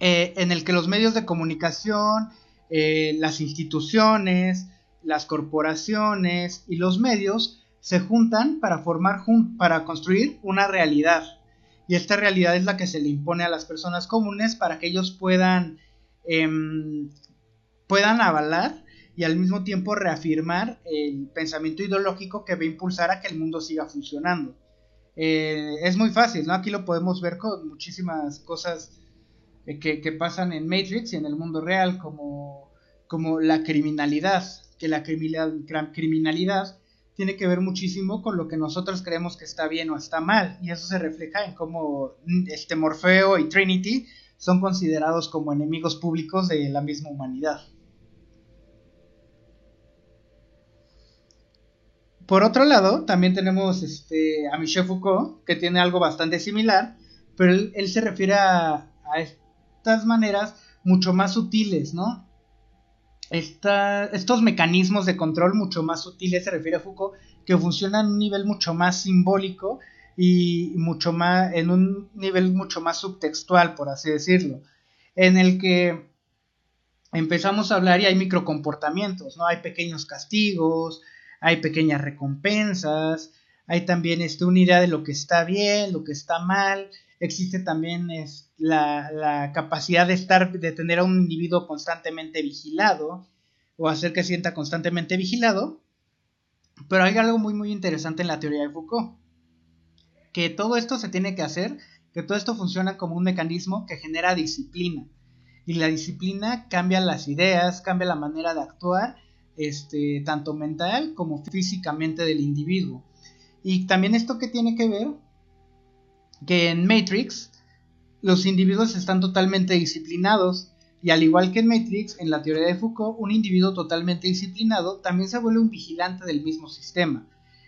[SPEAKER 2] eh, en el que los medios de comunicación, eh, las instituciones, las corporaciones y los medios se juntan para formar, para construir una realidad. Y esta realidad es la que se le impone a las personas comunes para que ellos puedan, em, puedan avalar y al mismo tiempo reafirmar el pensamiento ideológico que va a impulsar a que el mundo siga funcionando. Eh, es muy fácil, ¿no? Aquí lo podemos ver con muchísimas cosas eh, que, pasan en Matrix y en el mundo real, como, como la criminalidad, que la criminalidad tiene que ver muchísimo con lo que nosotros creemos que está bien o está mal, y eso se refleja en cómo este Morfeo y Trinity son considerados como enemigos públicos de la misma humanidad. Por otro lado, también tenemos este, a Michel Foucault, que tiene algo bastante similar, pero él, se refiere a, estas maneras mucho más sutiles, ¿no? estos mecanismos de control mucho más sutiles, se refiere a Foucault, que funcionan a un nivel mucho más simbólico y mucho más, en un nivel mucho más subtextual, por así decirlo, en el que empezamos a hablar y hay microcomportamientos, ¿no? Hay pequeños castigos, hay pequeñas recompensas, hay también este, una idea de lo que está bien, lo que está mal, existe también es, la, capacidad de estar, de tener a un individuo constantemente vigilado o hacer que sienta constantemente vigilado. Pero hay algo muy muy interesante en la teoría de Foucault, que todo esto se tiene que hacer, que todo esto funciona como un mecanismo que genera disciplina. Y la disciplina cambia las ideas, cambia la manera de actuar, este, tanto mental como físicamente del individuo. Y también esto que tiene que ver que en Matrix los individuos están totalmente disciplinados y al igual que en Matrix, en la teoría de Foucault, un individuo totalmente disciplinado también se vuelve un vigilante del mismo sistema.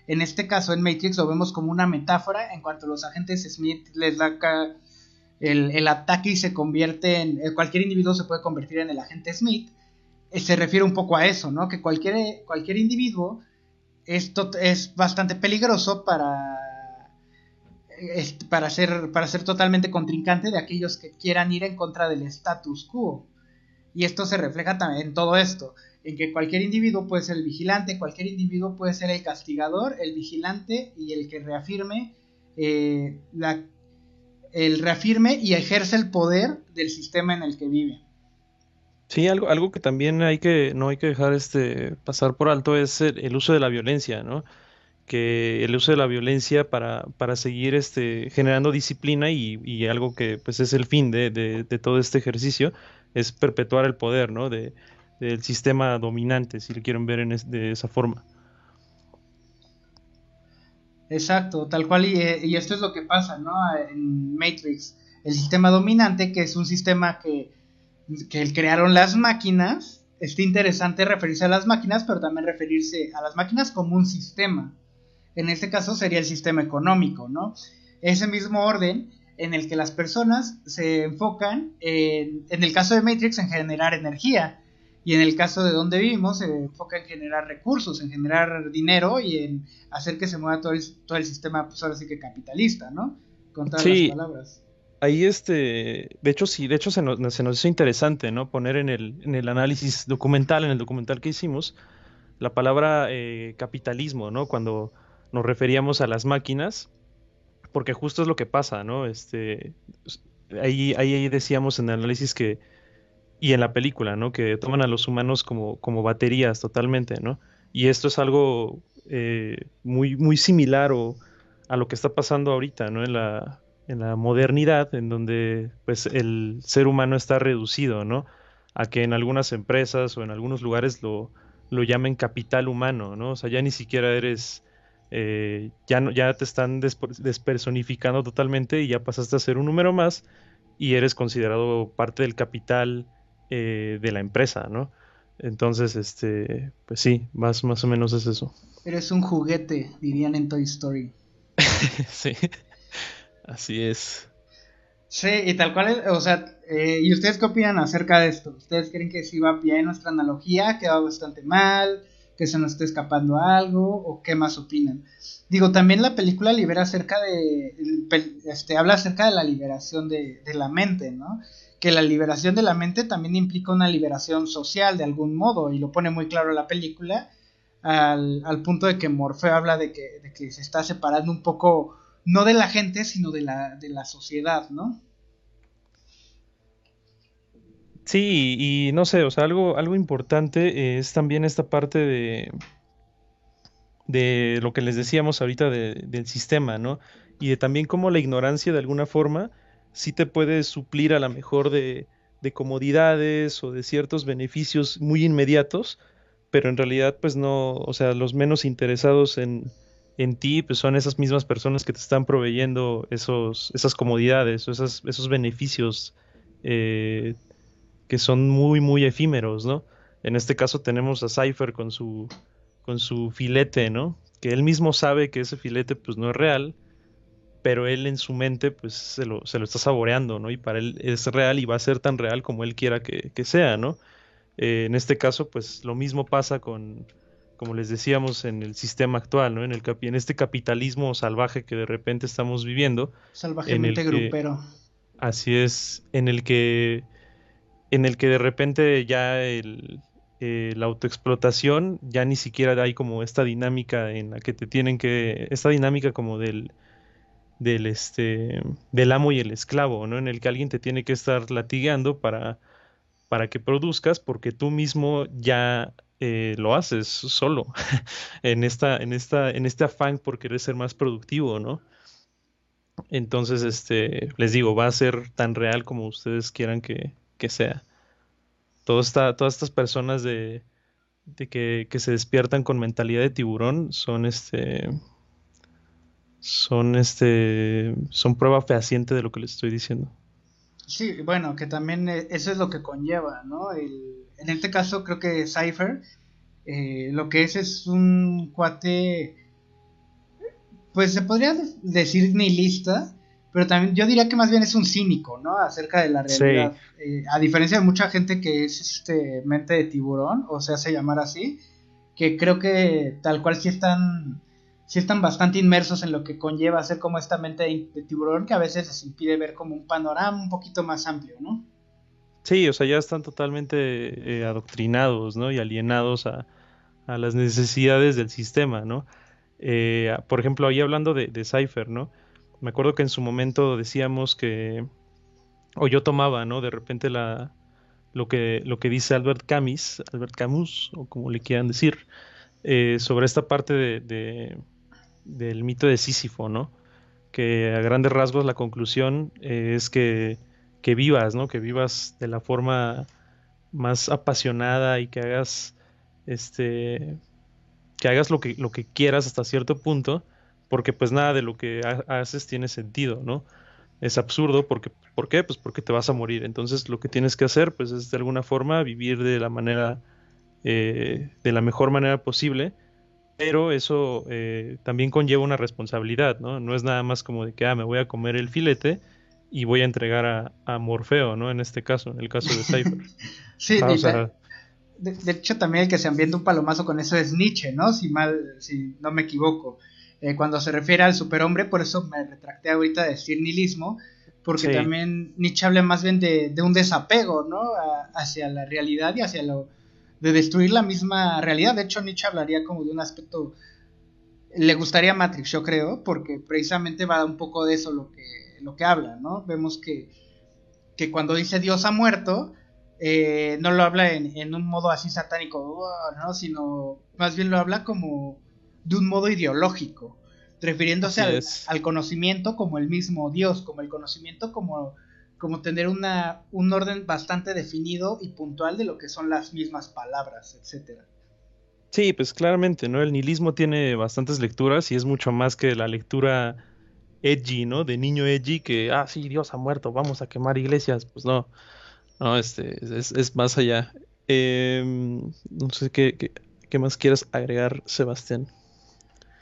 [SPEAKER 2] En este caso, en Matrix lo vemos como una metáfora en cuanto a los agentes Smith les da el, el ataque y se convierte en... Eh, cualquier individuo se puede convertir en el agente Smith. Eh, se refiere un poco a eso, ¿no? Que cualquier, cualquier individuo es, es bastante peligroso para para ser, para ser totalmente contrincante de aquellos que quieran ir en contra del status quo. Y esto se refleja también en todo esto, en que cualquier individuo puede ser el vigilante, cualquier individuo puede ser el castigador, el vigilante y el que reafirme, eh, la, el reafirme y ejerce el poder del sistema en el que vive.
[SPEAKER 1] Sí, algo, algo que también hay que, no hay que dejar este, pasar por alto es el uso de la violencia, ¿no? que el uso de la violencia para, para seguir este, generando disciplina y, algo que pues es el fin de, todo este ejercicio es perpetuar el poder ¿no? de, del sistema dominante, si lo quieren ver en de esa forma.
[SPEAKER 2] Exacto, tal cual, y, y, esto es lo que pasa ¿no? en Matrix. El sistema dominante, que es un sistema que, que crearon las máquinas, está interesante referirse a las máquinas, pero también referirse a las máquinas como un sistema en este caso sería el sistema económico, ¿no? Ese mismo orden en el que las personas se enfocan, en, el caso de Matrix, en generar energía, y en el caso de donde vivimos, se enfoca en generar recursos, en generar dinero y en hacer que se mueva todo el, todo el sistema, pues ahora sí que capitalista, ¿no? Con todas las palabras.
[SPEAKER 1] Ahí este, de hecho sí, de hecho se nos, se nos hizo interesante, ¿no? Poner en el, en el análisis documental, en el documental que hicimos, la palabra eh, capitalismo, ¿no? Cuando nos referíamos a las máquinas, porque justo es lo que pasa, ¿no? Este, ahí, ahí decíamos en el análisis que, y en la película, ¿no? Que toman a los humanos como, como baterías totalmente, ¿no? Y esto es algo eh, muy, muy similar o, a lo que está pasando ahorita, ¿no? En la, en la modernidad, en donde pues el ser humano está reducido, ¿no? A que en algunas empresas o en algunos lugares lo, lo llamen capital humano, ¿no? O sea, ya ni siquiera eres eh, ya, no, ya te están despersonificando totalmente y ya pasaste a ser un número más y eres considerado parte del capital eh, de la empresa, ¿no? Entonces, este, pues sí, más, más o menos es eso.
[SPEAKER 2] Eres un juguete, dirían en Toy Story.
[SPEAKER 1] sí, así es.
[SPEAKER 2] Sí, y tal cual, o sea, eh, ¿y ustedes qué opinan acerca de esto? ¿Ustedes creen que sí va bien nuestra analogía, que va bastante mal, que se nos esté escapando algo, o qué más opinan? Digo, también la película libera acerca de, este, habla acerca de la liberación de, de la mente, ¿no? Que la liberación de la mente también implica una liberación social de algún modo, y lo pone muy claro la película, al, al punto de que Morfeo habla de que, de que se está separando un poco no de la gente, sino de la, de la sociedad, ¿no?
[SPEAKER 1] Sí, y, no sé, o sea, algo, algo importante es también esta parte de, de lo que les decíamos ahorita del sistema, ¿no? Y de también cómo la ignorancia de alguna forma sí te puede suplir a la mejor de, de comodidades o de ciertos beneficios muy inmediatos, pero en realidad pues no, o sea, los menos interesados en, en ti pues son esas mismas personas que te están proveyendo esos, esas comodidades o esos beneficios eh, que son muy, muy efímeros, ¿no? En este caso tenemos a Cypher con su, con su filete, ¿no? Que él mismo sabe que ese filete pues no es real, pero él en su mente pues se lo, se lo está saboreando, ¿no? Y para él es real y va a ser tan real como él quiera que, sea, ¿no? Eh, en este caso pues lo mismo pasa con, como les decíamos, en el sistema actual, ¿no? En, el en este capitalismo salvaje que de repente estamos viviendo.
[SPEAKER 2] Salvajemente grupero.
[SPEAKER 1] Así es, en el que, en el que de repente ya el, eh, la autoexplotación ya ni siquiera hay como esta dinámica en la que te tienen que, esta dinámica como del, del, este, del amo y el esclavo, ¿no? En el que alguien te tiene que estar latigando para, para que produzcas porque tú mismo ya eh, lo haces solo en esta, en esta, en este afán por querer ser más productivo, ¿no? Entonces, este, les digo, va a ser tan real como ustedes quieran que, sea. Todo todas estas personas de, que, se despiertan con mentalidad de tiburón son este son este son prueba fehaciente de lo que les estoy diciendo.
[SPEAKER 2] Sí, bueno, que también eh, eso es lo que conlleva, ¿no? El, en este caso creo que Cypher eh, lo que es es un cuate, pues se podría decir nihilista, pero también yo diría que más bien es un cínico, ¿no? Acerca de la realidad. Eh, a diferencia de mucha gente que es este mente de tiburón, o se hace llamar así, que creo que tal cual sí están, sí están bastante inmersos en lo que conlleva ser como esta mente de, tiburón que a veces les impide ver como un panorama un poquito más amplio, ¿no?
[SPEAKER 1] Sí, o sea, ya están totalmente eh, adoctrinados, ¿no? Y alienados a, las necesidades del sistema, ¿no? Eh, por ejemplo, ahí hablando de, de Cypher, ¿no? Me acuerdo que en su momento decíamos que, o yo tomaba, ¿no? De repente la, lo que, lo que dice Albert Camus, Albert Camus, o como le quieran decir, eh, sobre esta parte de, del mito de Sísifo, ¿no? Que a grandes rasgos la conclusión es que que vivas, ¿no? Que vivas de la forma más apasionada y que hagas este que hagas lo que lo que quieras hasta cierto punto, porque pues nada de lo que haces tiene sentido, ¿no? Es absurdo porque ¿por qué? Pues porque te vas a morir. Entonces lo que tienes que hacer pues es de alguna forma vivir de la manera eh, de la mejor manera posible, pero eso eh, también conlleva una responsabilidad, ¿no? No es nada más como de que ah, me voy a comer el filete y voy a entregar a, Morfeo, ¿no? En este caso, en el caso de Cypher.
[SPEAKER 2] sí, de, hecho también el que se ambienta un palomazo con eso es Nietzsche, ¿no? Si mal, si no me equivoco. Eh, cuando se refiere al superhombre, por eso me retracté ahorita de decir nihilismo, porque también Nietzsche habla más bien de, un desapego, ¿no? hacia la realidad y hacia lo de destruir la misma realidad. De hecho, Nietzsche hablaría como de un aspecto le gustaría Matrix, yo creo, porque precisamente va un poco de eso lo que lo que habla, ¿no? Vemos que, que cuando dice Dios ha muerto, eh, no lo habla en, un modo así satánico, ¿no? Sino más bien lo habla como de un modo ideológico, refiriéndose al, conocimiento como el mismo Dios, como el conocimiento como, como tener una, un orden bastante definido y puntual de lo que son las mismas palabras, etcétera.
[SPEAKER 1] Sí, pues claramente, ¿no? El nihilismo tiene bastantes lecturas y es mucho más que la lectura edgy, ¿no? De niño edgy que, ah, sí, Dios ha muerto, vamos a quemar iglesias. Pues no. No, este, es, más allá. Em, no sé qué, qué, más quieres agregar, Sebastián.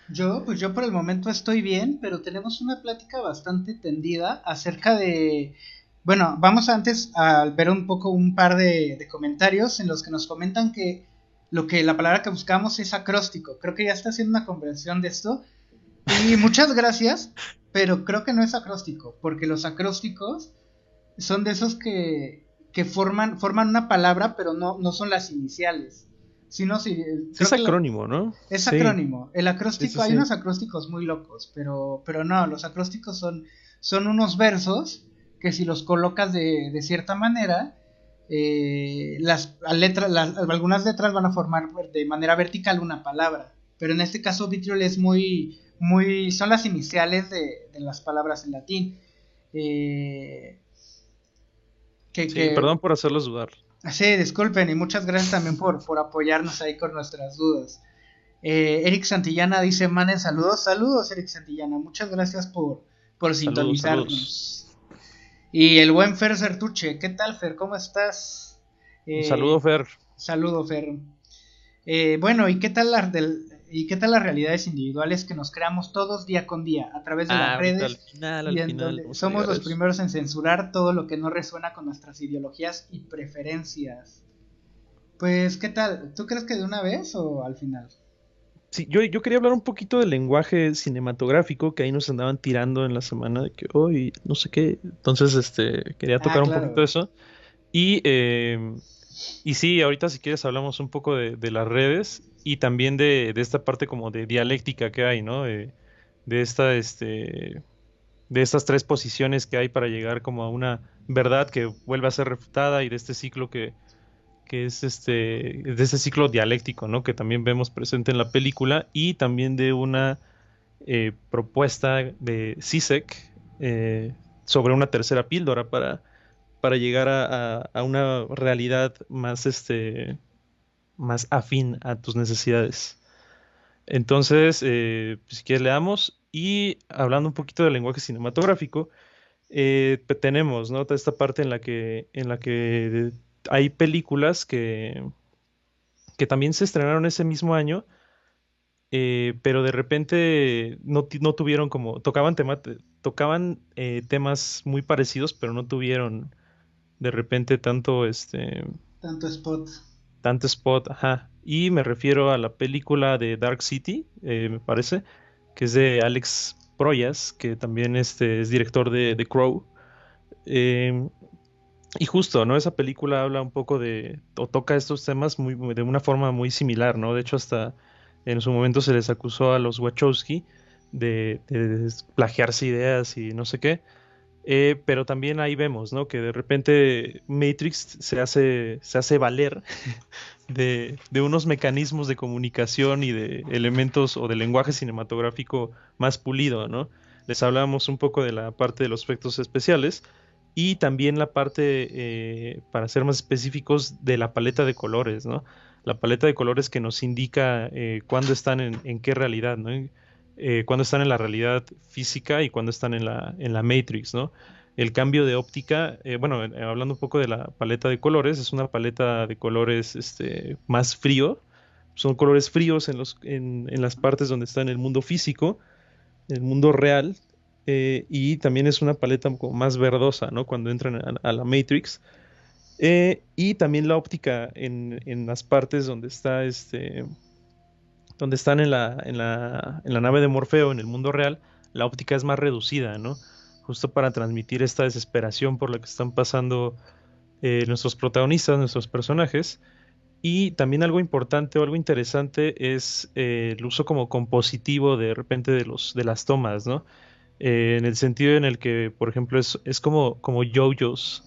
[SPEAKER 2] Yo, pues yo por el momento estoy bien, pero tenemos una plática bastante tendida acerca de... Bueno, vamos antes a ver un poco un par de, de comentarios en los que nos comentan que lo que la palabra que buscamos es acróstico. Creo que ya está haciendo una conversión de esto. Y muchas gracias, pero creo que no es acróstico, porque los acrósticos son de esos que, que forman, forman una palabra, pero no, no son las iniciales. Sino si,
[SPEAKER 1] es acrónimo, ¿no?
[SPEAKER 2] Es acrónimo. El acróstico, hay unos acrósticos muy locos, pero, pero no, los acrósticos son, son unos versos que si los colocas de, de cierta manera, eh, las, letras, algunas letras van a formar de manera vertical una palabra, pero en este caso vitriol es muy, muy, son las iniciales de, las palabras en latín. Eh,
[SPEAKER 1] que, perdón por hacerlos dudar.
[SPEAKER 2] Sí, disculpen y muchas gracias también por, por apoyarnos ahí con nuestras dudas. Eh, Eric Santillana dice, manden saludos, saludos Eric Santillana, muchas gracias por, por sintonizarnos. Y el buen Fer Sertuche, ¿qué tal Fer? ¿Cómo estás?
[SPEAKER 1] Un saludo Fer.
[SPEAKER 2] Saludo Fer. Eh, bueno, ¿y qué tal las del, y qué tal las realidades individuales que nos creamos todos día con día a través de las ah, redes somos los primeros en censurar todo lo que no resuena con nuestras ideologías y preferencias. Pues, ¿qué tal? ¿Tú crees que de una vez o al final?
[SPEAKER 1] Sí, yo, yo quería hablar un poquito del lenguaje cinematográfico que ahí nos andaban tirando en la semana de que hoy no sé qué. Entonces, este, quería tocar ah, un poquito de eso. Y, eh, y sí, ahorita si quieres hablamos un poco de, de las redes y también de, de, esta parte como de dialéctica que hay, ¿no? De, de esta, este, de estas tres posiciones que hay para llegar como a una verdad que vuelve a ser refutada y de este ciclo que, que es este, de ese ciclo dialéctico, ¿no? Que también vemos presente en la película y también de una eh, propuesta de CISEC eh, sobre una tercera píldora para, para llegar a, una realidad más, este, más afín a tus necesidades. Entonces, eh, pues, si quieres leamos y hablando un poquito del lenguaje cinematográfico, tenemos ¿no? esta parte en la que, en la que hay películas que, que también se estrenaron ese mismo año, eh, pero de repente no, no, tuvieron como, tocaban, tema, tocaban eh, temas muy parecidos, pero no tuvieron de repente tanto este...
[SPEAKER 2] Tanto spot.
[SPEAKER 1] Tanto spot, ajá. Y me refiero a la película de Dark City, eh, me parece, que es de Alex Proyas, que también este, es director de The Crow. Y justo, ¿no? Esa película habla un poco de, o toca estos temas muy, de una forma muy similar, ¿no? De hecho, hasta en su momento se les acusó a los Wachowski de, plagiarse ideas y no sé qué. Eh, pero también ahí vemos, ¿no? Que de repente Matrix se hace, se hace valer de, de, unos mecanismos de comunicación y de elementos o de lenguaje cinematográfico más pulido, ¿no? Les hablábamos un poco de la parte de los efectos especiales, y también la parte, eh, para ser más específicos, de la paleta de colores, ¿no? La paleta de colores que nos indica eh, cuándo están en, qué realidad, ¿no? Eh, cuándo están en la realidad física y cuándo están en la, en la Matrix, ¿no? El cambio de óptica, eh, bueno, hablando un poco de la paleta de colores, es una paleta de colores este, más frío, son colores fríos en, los, en, en las partes donde está en el mundo físico, en el mundo real, eh, y también es una paleta más verdosa, ¿no? Cuando entran a, la Matrix. Eh, y también la óptica en, las partes donde está este. Donde están en la, en, la, en la nave de Morfeo, en el mundo real, la óptica es más reducida, ¿no? Justo para transmitir esta desesperación por la que están pasando eh, nuestros protagonistas, nuestros personajes. Y también algo importante o algo interesante es el uso como compositivo de repente de, los, de las tomas, ¿no? Eh, en el sentido en el que, por ejemplo, es, es como, como yoyos,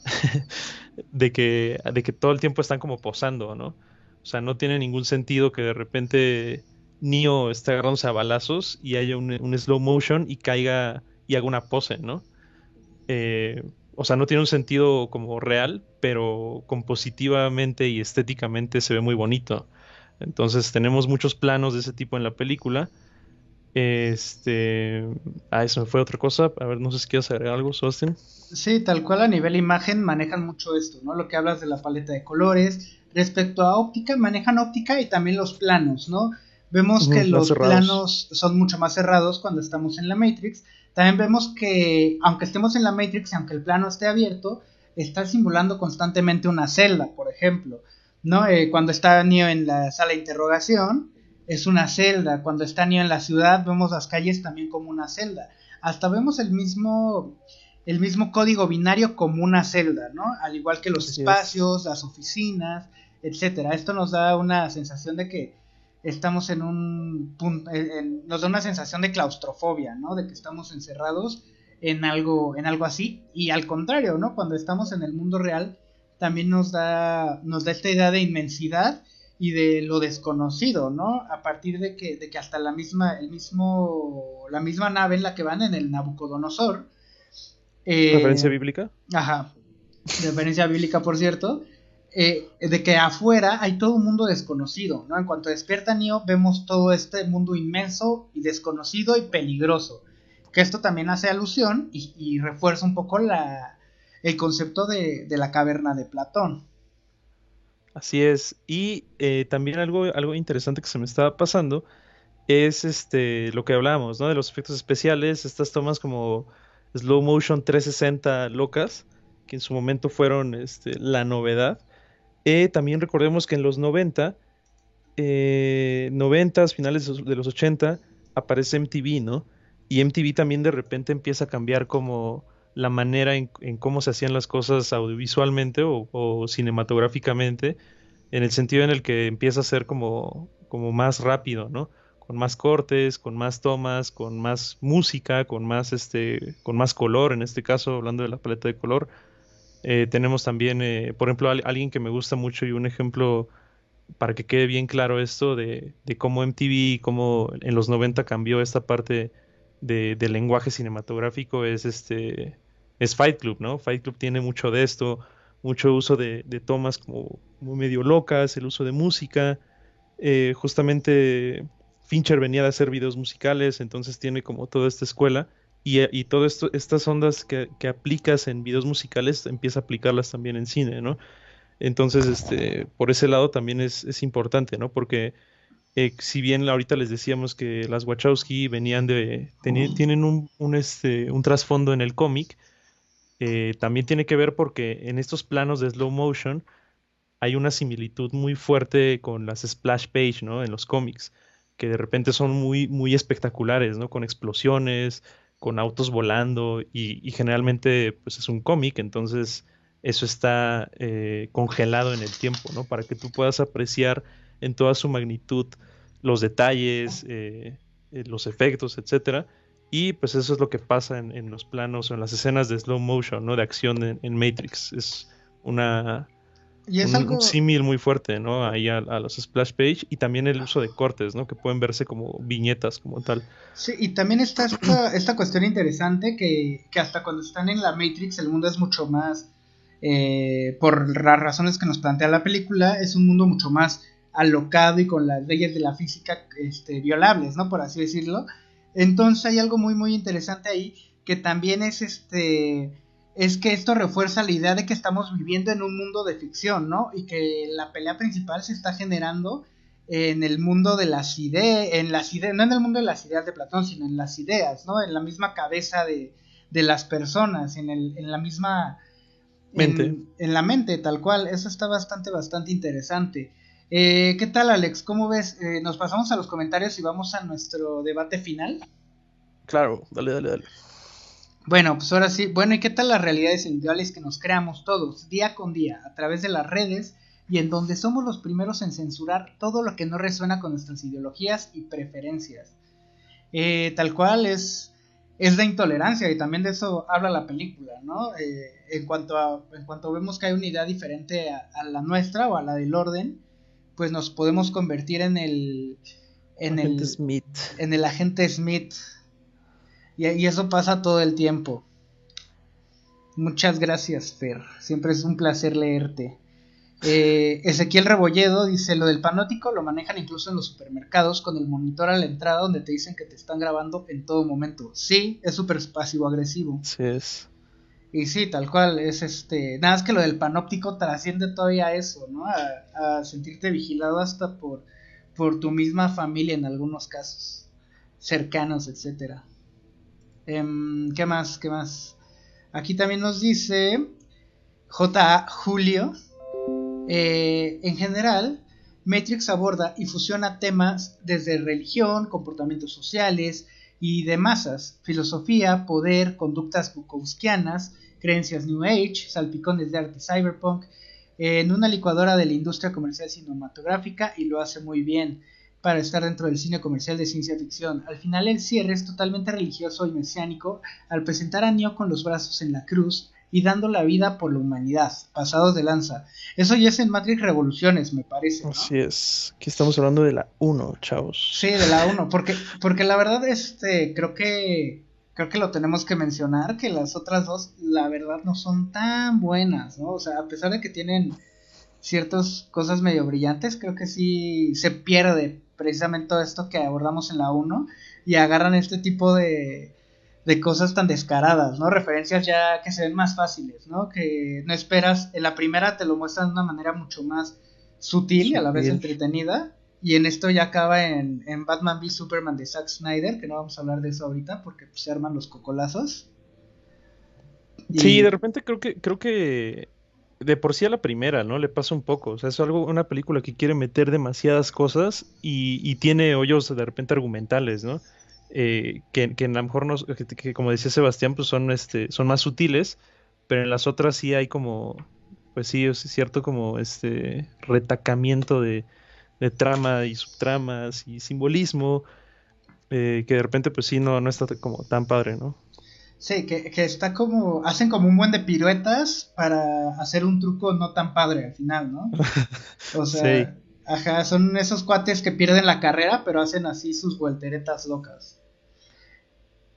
[SPEAKER 1] de, que, de que todo el tiempo están como posando, ¿no? O sea, no tiene ningún sentido que de repente Neo esté agarrándose a balazos y haya un, slow motion y caiga y haga una pose, ¿no? Eh, o sea, no tiene un sentido como real, pero compositivamente y estéticamente se ve muy bonito. Entonces tenemos muchos planos de ese tipo en la película Este, ah, eso fue otra cosa. A ver, no sé si quieres agregar algo, Austin.
[SPEAKER 2] Sí, tal cual a nivel imagen manejan mucho esto, ¿no? Lo que hablas de la paleta de colores. Respecto a óptica, manejan óptica y también los planos, ¿no? Vemos que los planos son mucho más cerrados cuando estamos en la Matrix. También vemos que, aunque estemos en la Matrix y aunque el plano esté abierto, está simulando constantemente una celda, por ejemplo. ¿no? Eh, cuando está Neo en la sala de interrogación, es una celda. Cuando está Neo en la ciudad, vemos las calles también como una celda. Hasta vemos el mismo, el mismo código binario como una celda, ¿no? Al igual que los espacios, las oficinas, etcétera. Esto nos da una sensación de que estamos en un punto, nos da una sensación de claustrofobia, ¿no? De que estamos encerrados en algo, en algo así. Y al contrario, ¿no? Cuando estamos en el mundo real, también nos da, nos da esta idea de inmensidad y de lo desconocido, ¿no? A partir de que, de que hasta la misma, el mismo, la misma nave en la que van en el Nabucodonosor.
[SPEAKER 1] Eh, ¿Referencia bíblica?
[SPEAKER 2] Ajá. Referencia bíblica, por cierto. Eh, de que afuera hay todo un mundo desconocido, ¿no? En cuanto despierta Neo, vemos todo este mundo inmenso y desconocido y peligroso. Que esto también hace alusión y, refuerza un poco la, el concepto de, de la caverna de Platón.
[SPEAKER 1] Así es. Y eh, también algo, algo interesante que se me estaba pasando es este lo que hablábamos, ¿no? De los efectos especiales, estas tomas como slow motion 360 locas, que en su momento fueron este, la novedad. Eh, también recordemos que en los 90, eh, 90, finales de los 80, aparece MTV, ¿no? Y MTV también de repente empieza a cambiar como la manera en, cómo se hacían las cosas audiovisualmente o, cinematográficamente, en el sentido en el que empieza a ser como, como más rápido, ¿no? Con más cortes, con más tomas, con más música, con más, este, con más color, en este caso, hablando de la paleta de color. Eh, tenemos también, eh, por ejemplo, alguien que me gusta mucho y un ejemplo para que quede bien claro esto de, de cómo MTV, cómo en los 90 cambió esta parte de, del lenguaje cinematográfico es este es Fight Club, ¿no? Fight Club tiene mucho de esto, mucho uso de, tomas como, medio locas, el uso de música. Eh, justamente Fincher venía de hacer videos musicales, entonces tiene como toda esta escuela. Y, y todas estas ondas que, aplicas en videos musicales, empieza a aplicarlas también en cine, ¿no? Entonces, este, por ese lado también es, importante, ¿no? Porque eh, si bien ahorita les decíamos que las Wachowski venían de, tienen un, un, este, un trasfondo en el cómic, eh, también tiene que ver porque en estos planos de slow motion hay una similitud muy fuerte con las splash page, ¿no? En los cómics, que de repente son muy, muy espectaculares, ¿no? Con explosiones, con autos volando y, generalmente pues es un cómic, entonces eso está eh, congelado en el tiempo, ¿no? Para que tú puedas apreciar en toda su magnitud los detalles, eh, los efectos, etcétera y pues eso es lo que pasa en, los planos o en las escenas de slow motion, ¿no? De acción en, Matrix. Es una y es un, algo... símil muy fuerte, ¿no? Ahí a, los splash page y también el uso de cortes, ¿no? Que pueden verse como viñetas, como tal.
[SPEAKER 2] Sí, y también está esta, esta cuestión interesante que, que, hasta cuando están en la Matrix el mundo es mucho más, eh, por las razones que nos plantea la película, es un mundo mucho más alocado y con las leyes de la física este, violables, ¿no? Por así decirlo. Entonces hay algo muy muy interesante ahí que también es este es que esto refuerza la idea de que estamos viviendo en un mundo de ficción, ¿no? Y que la pelea principal se está generando en el mundo de las ideas, en las ideas, no en el mundo de las ideas de Platón, sino en las ideas, ¿no? En la misma cabeza de, de las personas, en, el, en la misma mente. En, la mente, tal cual. Eso está bastante, bastante interesante. Eh, ¿Qué tal, Alex? ¿Cómo ves? Eh, ¿Nos pasamos a los comentarios y vamos a nuestro debate final?
[SPEAKER 1] Claro, dale, dale, dale.
[SPEAKER 2] Bueno, pues ahora sí. Bueno, ¿y qué tal las realidades individuales que nos creamos todos, día con día, a través de las redes y en donde somos los primeros en censurar todo lo que no resuena con nuestras ideologías y preferencias? Eh, tal cual es, es la intolerancia y también de eso habla la película, ¿no? en, cuanto a, en cuanto vemos que hay una idea diferente a la nuestra o a la del orden, pues nos podemos convertir en el en agente el Smith. en el agente Smith y, eso pasa todo el tiempo muchas gracias Fer siempre es un placer leerte Eh, Ezequiel Rebolledo dice, lo del panótico lo manejan incluso en los supermercados con el monitor a la entrada donde te dicen que te están grabando en todo momento. Sí, es súper pasivo-agresivo.
[SPEAKER 1] Sí es.
[SPEAKER 2] Y sí, tal cual, es este... Nada más que lo del panóptico trasciende todavía eso, ¿no? A, sentirte vigilado hasta por, por tu misma familia en algunos casos. Cercanos, etcétera. Em, ¿Qué más? ¿Qué más? Aquí también nos dice J. Julio eh, en general, Matrix aborda y fusiona temas desde religión, comportamientos sociales y de masas, filosofía, poder, conductas bukowskianas, creencias New Age, salpicones de arte cyberpunk, en una licuadora de la industria comercial cinematográfica y lo hace muy bien para estar dentro del cine comercial de ciencia ficción. Al final el cierre es totalmente religioso y mesiánico al presentar a Neo con los brazos en la cruz y dando la vida por la humanidad, pasados de lanza. Eso ya es en Matrix Revoluciones, me parece.
[SPEAKER 1] Así es. Aquí estamos hablando de la 1, chavos.
[SPEAKER 2] Sí, de la 1, porque, porque la verdad, este, creo que creo que lo tenemos que mencionar, que las otras dos, la verdad, no son tan buenas, ¿no? O sea, a pesar de que tienen ciertas cosas medio brillantes, creo que sí se pierde precisamente todo esto que abordamos en la 1 y agarran este tipo de, de cosas tan descaradas, ¿no? Referencias ya que se ven más fáciles, ¿no? Que no esperas, en la primera te lo muestran de una manera mucho más sutil y a la vez entretenida. Y en esto ya acaba en, en, Batman v Superman de Zack Snyder, que no vamos a hablar de eso ahorita porque pues, se arman los cocolazos.
[SPEAKER 1] Sí, de repente creo que, creo que de por sí a la primera, ¿no? Le pasa un poco. O sea, es algo, una película que quiere meter demasiadas cosas y, y tiene hoyos de repente argumentales, ¿no? Eh, que, que, a lo mejor no, que, como decía Sebastián, pues son, este, son más sutiles, pero en las otras sí hay como, pues sí, es cierto como este retacamiento de, de trama y subtramas y simbolismo, eh, que de repente pues sí no, no está como tan padre, ¿no?
[SPEAKER 2] Sí, que, que, está como, hacen como un buen de piruetas para hacer un truco no tan padre al final, ¿no? O sea, ajá, son esos cuates que pierden la carrera, pero hacen así sus volteretas locas.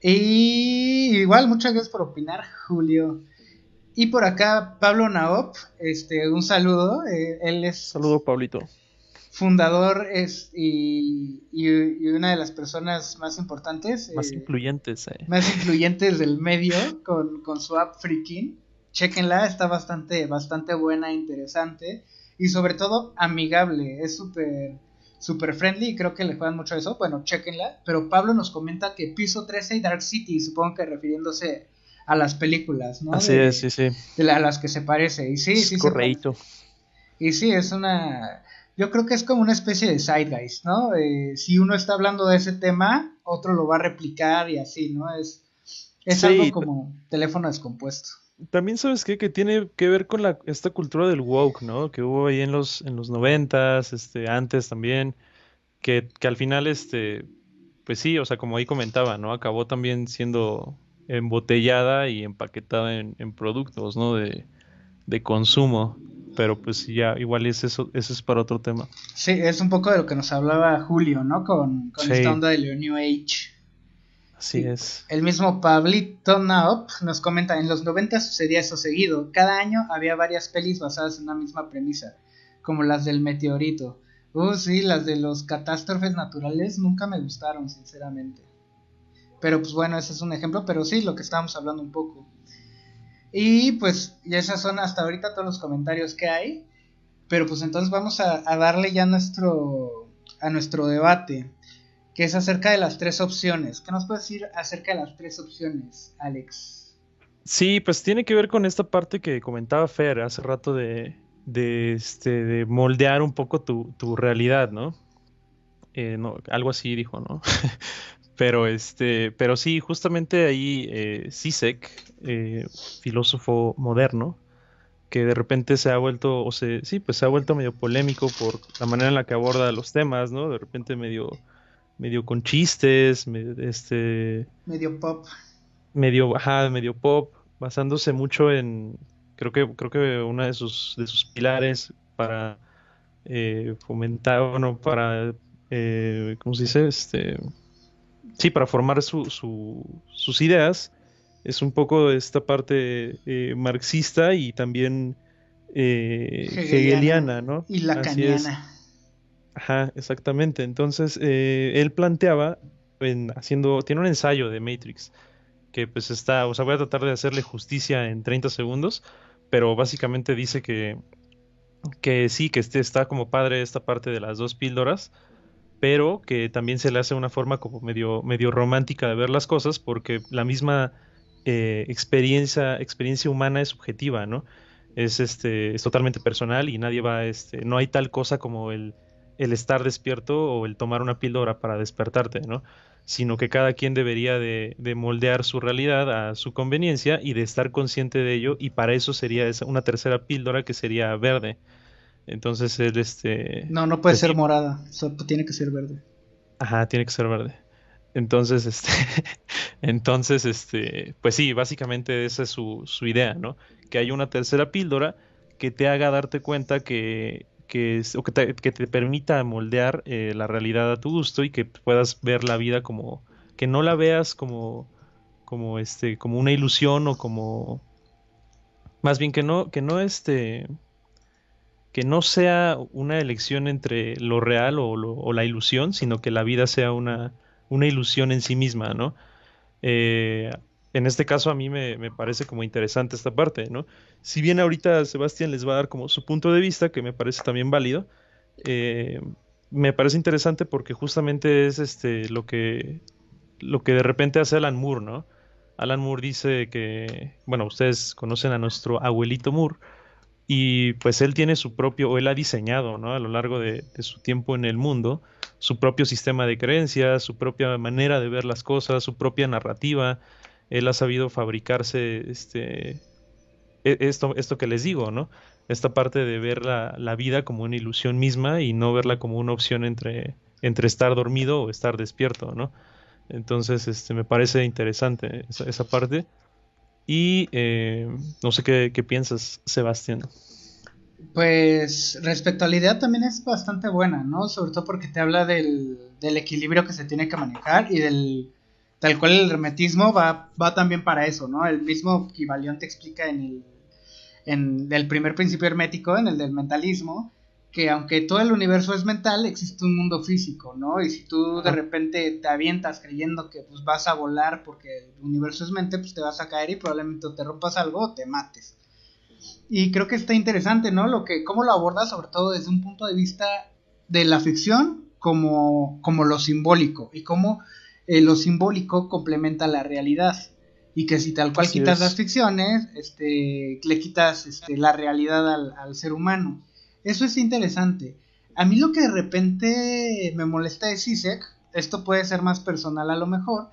[SPEAKER 2] Y igual, muchas gracias por opinar, Julio. Y por acá, Pablo Naop, este, un saludo. Eh, él es.
[SPEAKER 1] Saludo, Pablito.
[SPEAKER 2] Fundador es, y, y, una de las personas más importantes.
[SPEAKER 1] Más eh, influyentes, eh.
[SPEAKER 2] Más influyentes del medio con, con su app Freaking. Chequenla, está bastante, bastante buena, interesante. Y sobre todo, amigable. Es súper super friendly y creo que le juegan mucho a eso. Bueno, chequenla. Pero Pablo nos comenta que Piso 13 y Dark City, supongo que refiriéndose a las películas, ¿no?
[SPEAKER 1] Así es, sí, sí.
[SPEAKER 2] De a las que se parece. Y sí, sí.
[SPEAKER 1] Correcto.
[SPEAKER 2] Y sí, es una. Yo creo que es como una especie de guys ¿no? Eh, si uno está hablando de ese tema, otro lo va a replicar y así, ¿no? Es, es algo como teléfono descompuesto.
[SPEAKER 1] También sabes qué? que tiene que ver con la, esta cultura del woke, ¿no? Que hubo ahí en los, en los noventas, este, antes también, que, que al final, este, pues sí, o sea, como ahí comentaba, ¿no? Acabó también siendo embotellada y empaquetada en, productos, ¿no? De, de, consumo. Pero pues ya, igual es eso, eso es para otro tema.
[SPEAKER 2] Sí, es un poco de lo que nos hablaba Julio, ¿no? Con, con esta onda de New Age.
[SPEAKER 1] Así es.
[SPEAKER 2] El mismo Pablito Naup nos comenta, en los 90 sucedía eso seguido. Cada año había varias pelis basadas en una misma premisa, como las del meteorito. Uh, sí, las de los catástrofes naturales nunca me gustaron, sinceramente. Pero pues bueno, ese es un ejemplo, pero sí, lo que estábamos hablando un poco. Y pues, ya esas son hasta ahorita todos los comentarios que hay. Pero pues entonces vamos a, darle ya nuestro, a nuestro debate que es acerca de las tres opciones. ¿Qué nos puedes decir acerca de las tres opciones, Alex?
[SPEAKER 1] Sí, pues tiene que ver con esta parte que comentaba Fer hace rato de, de, este, de moldear un poco tu, realidad, eh, ¿no? Algo así dijo, ¿no? pero, este, pero sí, justamente ahí eh, Sisek, eh, filósofo moderno, que de repente se ha vuelto, o se, sí, pues se ha vuelto medio polémico por la manera en la que aborda los temas, ¿no? De repente medio medio con chistes, este...
[SPEAKER 2] Medio pop.
[SPEAKER 1] Medio, ajá, medio pop, basándose mucho en, creo que, creo que uno de sus, de sus pilares para eh, fomentar, bueno, para, eh, ¿cómo se dice? Este, sí, para formar su, sus ideas, es un poco esta parte eh, marxista y también eh, hegeliana, ¿no?
[SPEAKER 2] Y lacaniana.
[SPEAKER 1] Ajá, exactamente. Entonces, eh, él planteaba, haciendo, tiene un ensayo de Matrix, que pues está, o sea, voy a tratar de hacerle justicia en 30 segundos, pero básicamente dice que, que sí, que este está como padre esta parte de las dos píldoras, pero que también se le hace una forma como medio, romántica de ver las cosas, porque la misma eh, experiencia, experiencia humana es subjetiva, ¿no? Es, este, es totalmente personal y nadie va, este, no hay tal cosa como el, el estar despierto o el tomar una píldora para despertarte, ¿no? Sino que cada quien debería de, de, moldear su realidad a su conveniencia y de estar consciente de ello y para eso sería esa, una tercera píldora que sería verde. Entonces él este...
[SPEAKER 2] No, no puede ser morada, tiene que ser verde.
[SPEAKER 1] Ajá, tiene que ser verde. Entonces, este, entonces, este, pues sí, básicamente esa es su, su idea, ¿no? Que hay una tercera píldora que te haga darte cuenta que, que, o que, te, que te permita moldear eh, la realidad a tu gusto y que puedas ver la vida como, que no la veas como, como este, como una ilusión o como, más bien que no, que no este, que no sea una elección entre lo real o, la ilusión, sino que la vida sea una, una ilusión en sí misma, ¿no? Eh, en este caso a mí me, parece como interesante esta parte, ¿no? Si bien ahorita Sebastián les va a dar como su punto de vista, que me parece también válido, eh, me parece interesante porque justamente es este lo que lo que de repente hace Alan Moore, ¿no? Alan Moore dice que, bueno, ustedes conocen a nuestro abuelito Moore y pues él tiene su propio, o él ha diseñado, ¿no? A lo largo de, su tiempo en el mundo, su propio sistema de creencias, su propia manera de ver las cosas, su propia narrativa. Él ha sabido fabricarse este, e, esto, esto que les digo, ¿no? Esta parte de ver la, vida como una ilusión misma y no verla como una opción entre, entre estar dormido o estar despierto, ¿no? Entonces, este, me parece interesante esa, parte. Y eh, no sé qué, qué piensas, Sebastián.
[SPEAKER 2] Pues respecto a la idea también es bastante buena, ¿no? Sobre todo porque te habla del, del equilibrio que se tiene que manejar y del tal cual el hermetismo va, va también para eso, ¿no? El mismo Kibalión te explica en el, en el primer principio hermético, en el del mentalismo, que aunque todo el universo es mental, existe un mundo físico, ¿no? Y si tú de repente te avientas creyendo que pues vas a volar porque el universo es mente, pues te vas a caer y probablemente te rompas algo o te mates. Y creo que está interesante, ¿no? Lo que, cómo lo aborda, sobre todo desde un punto de vista de la ficción como, como lo simbólico y cómo eh, lo simbólico complementa la realidad. Y que si tal cual quitas las ficciones, este, le quitas este, la realidad al, ser humano. Eso es interesante. A mí lo que de repente me molesta de Sisek, esto puede ser más personal a lo mejor,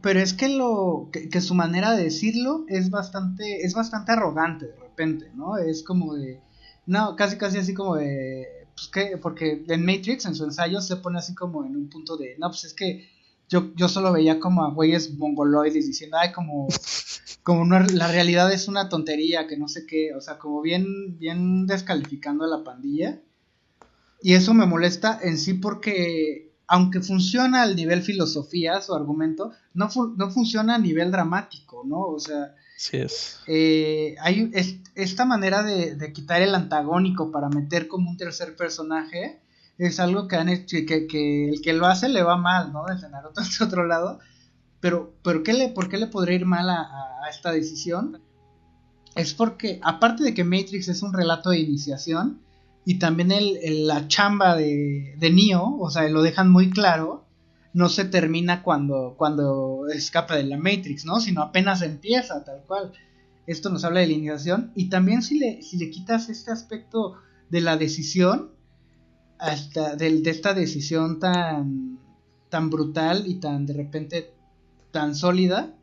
[SPEAKER 2] pero es que lo que, su manera de decirlo es bastante es bastante arrogante de repente no es como de no casi casi así como de pues que porque en Matrix en su ensayo se pone así como en un punto de no pues es que yo, yo solo veía como a güeyes mongoloides diciendo ay como como la realidad es una tontería que no sé qué o sea como bien bien descalificando a la pandilla y eso me molesta en sí porque aunque funciona al nivel filosofía, su argumento, no, no funciona a nivel dramático, ¿no? O sea,
[SPEAKER 1] sí es.
[SPEAKER 2] Eh, hay esta manera de, quitar el antagónico para meter como un tercer personaje es algo que, han hecho, que, el que lo hace le va mal, ¿no? Desde Naruto hasta otro lado. Pero, pero ¿qué le, ¿por qué le podría ir mal a, esta decisión? Es porque, aparte de que Matrix es un relato de iniciación, y también el, la chamba de, de Neo, o sea, lo dejan muy claro, no se termina cuando, cuando escapa de la Matrix, ¿no? Sino apenas empieza, tal cual. Esto nos habla de la iniciación. Y también si le, si le quitas este aspecto de la decisión, hasta de, de esta decisión tan, tan brutal y tan de repente tan sólida,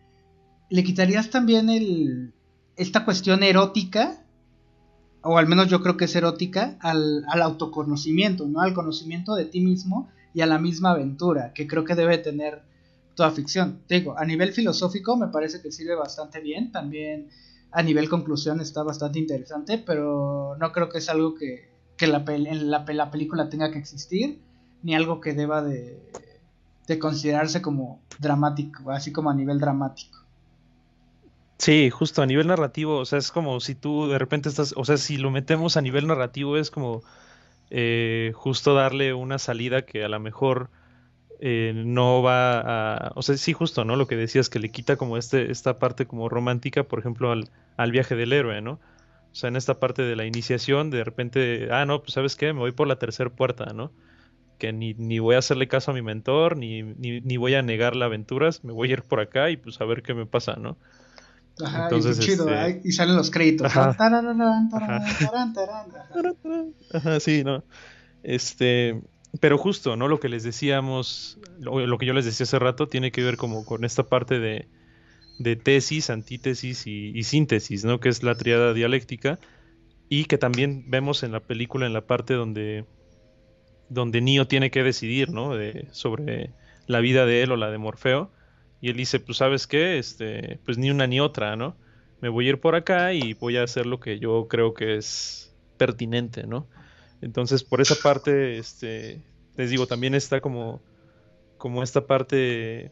[SPEAKER 2] le quitarías también el, esta cuestión erótica o al menos yo creo que es erótica, al, autoconocimiento, ¿no? Al conocimiento de ti mismo y a la misma aventura, que creo que debe tener toda ficción. Te digo, a nivel filosófico me parece que sirve bastante bien, también a nivel conclusión está bastante interesante, pero no creo que es algo que, la, en la, la, película tenga que existir, ni algo que deba de, de considerarse como dramático, así como a nivel dramático.
[SPEAKER 1] Sí, justo a nivel narrativo, o sea, es como si tú de repente estás, o sea, si lo metemos a nivel narrativo es como eh, justo darle una salida que a lo mejor eh, no va a, o sea, sí, justo, ¿no? Lo que decías, que le quita como este, esta parte como romántica, por ejemplo, al, al viaje del héroe, ¿no? O sea, en esta parte de la iniciación, de repente, ah, no, pues sabes qué, me voy por la tercera puerta, ¿no? Que ni, ni voy a hacerle caso a mi mentor, ni, ni, ni voy a negar la aventuras, me voy a ir por acá y pues a ver qué me pasa, ¿no?
[SPEAKER 2] Ajá, Entonces, y chido, este... y salen los créditos.
[SPEAKER 1] Ajá. Ajá, sí, ¿no? Este, pero justo, ¿no? Lo que les decíamos, lo, lo, que yo les decía hace rato, tiene que ver como con esta parte de, de tesis, antítesis y, síntesis, ¿no? Que es la triada dialéctica y que también vemos en la película en la parte donde, donde Neo tiene que decidir, ¿no? De, sobre la vida de él o la de Morfeo. Y él dice, pues sabes qué, este, pues ni una ni otra, ¿no? Me voy a ir por acá y voy a hacer lo que yo creo que es pertinente, ¿no? Entonces, por esa parte, este, les digo, también está como, como esta parte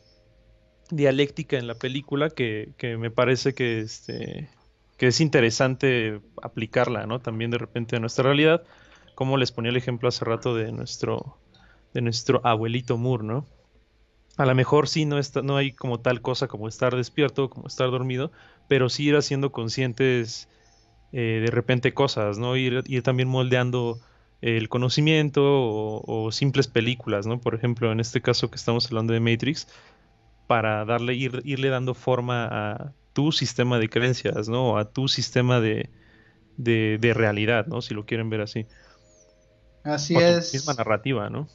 [SPEAKER 1] dialéctica en la película que, que me parece que, este, que es interesante aplicarla, ¿no? También de repente a nuestra realidad, como les ponía el ejemplo hace rato de nuestro, de nuestro abuelito Moore, ¿no? A lo mejor sí no, está, no hay como tal cosa como estar despierto, como estar dormido, pero sí ir haciendo conscientes eh, de repente cosas, ¿no? Ir, ir también moldeando el conocimiento o, o, simples películas, ¿no? Por ejemplo, en este caso que estamos hablando de Matrix, para darle, ir, irle dando forma a tu sistema de creencias, ¿no? A tu sistema de, de, de, realidad, ¿no? Si lo quieren ver así.
[SPEAKER 2] Así
[SPEAKER 1] o
[SPEAKER 2] es.
[SPEAKER 1] misma narrativa, ¿no?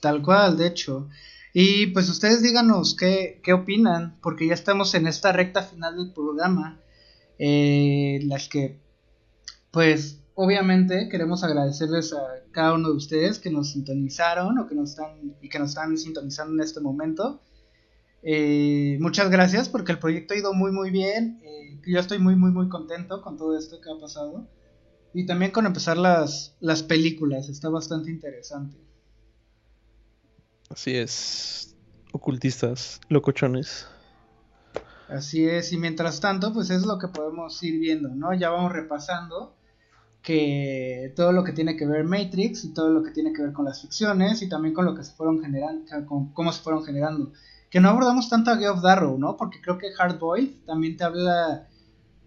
[SPEAKER 2] Tal cual, de hecho. Y pues ustedes díganos qué, qué opinan, porque ya estamos en esta recta final del programa, eh, las que, pues, obviamente queremos agradecerles a cada uno de ustedes que nos sintonizaron o que nos están y que nos están sintonizando en este momento. Eh, muchas gracias porque el proyecto ha ido muy muy bien. Eh, yo estoy muy muy muy contento con todo esto que ha pasado y también con empezar las las películas. Está bastante interesante.
[SPEAKER 1] Así es, ocultistas, locochones.
[SPEAKER 2] Así es, y mientras tanto, pues es lo que podemos ir viendo, ¿no? Ya vamos repasando que todo lo que tiene que ver Matrix y todo lo que tiene que ver con las ficciones y también con lo que se fueron generando, con cómo se fueron generando. Que no abordamos tanto a Game of Darrow, ¿no? Porque creo que Hardboiled también te habla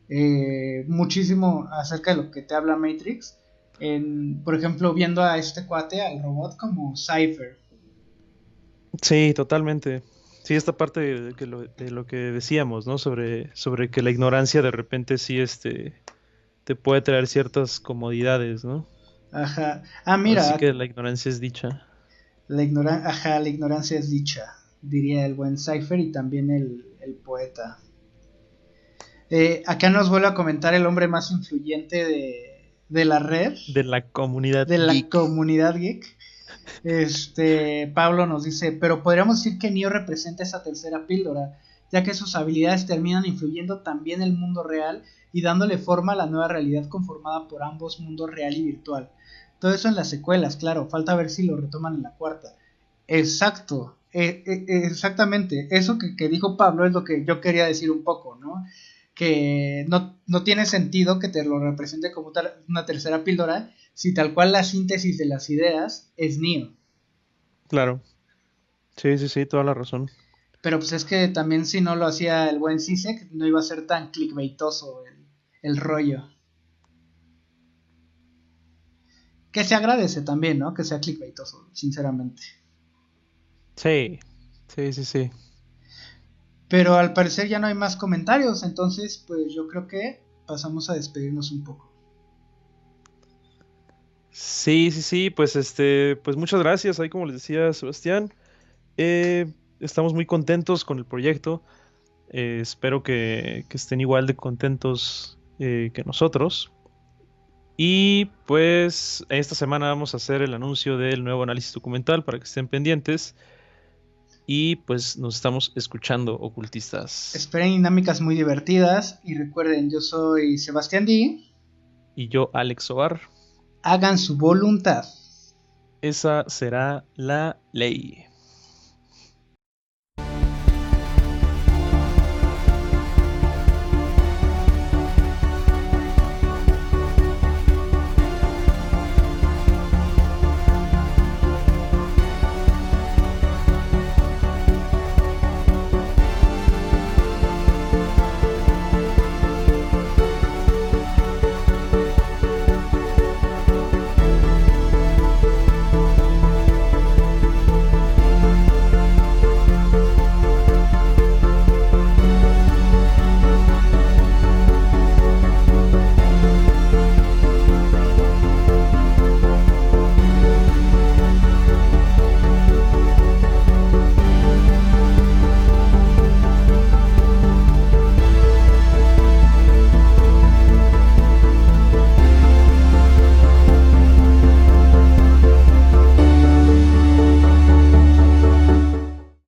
[SPEAKER 2] eh, muchísimo acerca de lo que te habla Matrix. En, por ejemplo, viendo a este cuate, al robot, como Cypher.
[SPEAKER 1] Sí, totalmente. Sí, esta parte de, lo, de lo que decíamos, ¿no? Sobre, sobre que la ignorancia de repente sí este, te puede traer ciertas comodidades, ¿no?
[SPEAKER 2] Ajá. Ah, mira.
[SPEAKER 1] Así que la ignorancia es dicha.
[SPEAKER 2] La ignoran Ajá, la ignorancia es dicha, diría el buen Cypher y también el, el poeta. Eh, acá nos vuelve a comentar el hombre más influyente de, de la red.
[SPEAKER 1] De la comunidad
[SPEAKER 2] De geek. la comunidad geek. Este, Pablo nos dice, pero podríamos decir que Neo representa esa tercera píldora, ya que sus habilidades terminan influyendo también el mundo real y dándole forma a la nueva realidad conformada por ambos mundos real y virtual. Todo eso en las secuelas, claro, falta ver si lo retoman en la cuarta. Exacto, eh, eh, exactamente, eso que, que, dijo Pablo es lo que yo quería decir un poco, ¿no? Que no, no tiene sentido que te lo represente como una tercera píldora si tal cual la síntesis de las ideas es Neo.
[SPEAKER 1] Claro. Sí, sí, sí, toda la razón.
[SPEAKER 2] Pero pues es que también si no lo hacía el buen Sisek, no iba a ser tan clickbaitoso el, el rollo. Que se agradece también, ¿no? Que sea clickbaitoso, sinceramente.
[SPEAKER 1] Sí, sí, sí, sí.
[SPEAKER 2] Pero al parecer ya no hay más comentarios, entonces pues yo creo que pasamos a despedirnos un poco.
[SPEAKER 1] Sí, sí, sí, pues este, pues muchas gracias, ahí como les decía Sebastián, eh, estamos muy contentos con el proyecto, eh, espero que, que, estén igual de contentos eh, que nosotros. Y pues esta semana vamos a hacer el anuncio del nuevo análisis documental para que estén pendientes. Y pues nos estamos escuchando, ocultistas.
[SPEAKER 2] Esperen dinámicas muy divertidas. Y recuerden, yo soy Sebastián D.
[SPEAKER 1] Y yo, Alex Ovar
[SPEAKER 2] hagan su voluntad.
[SPEAKER 1] Esa será la ley.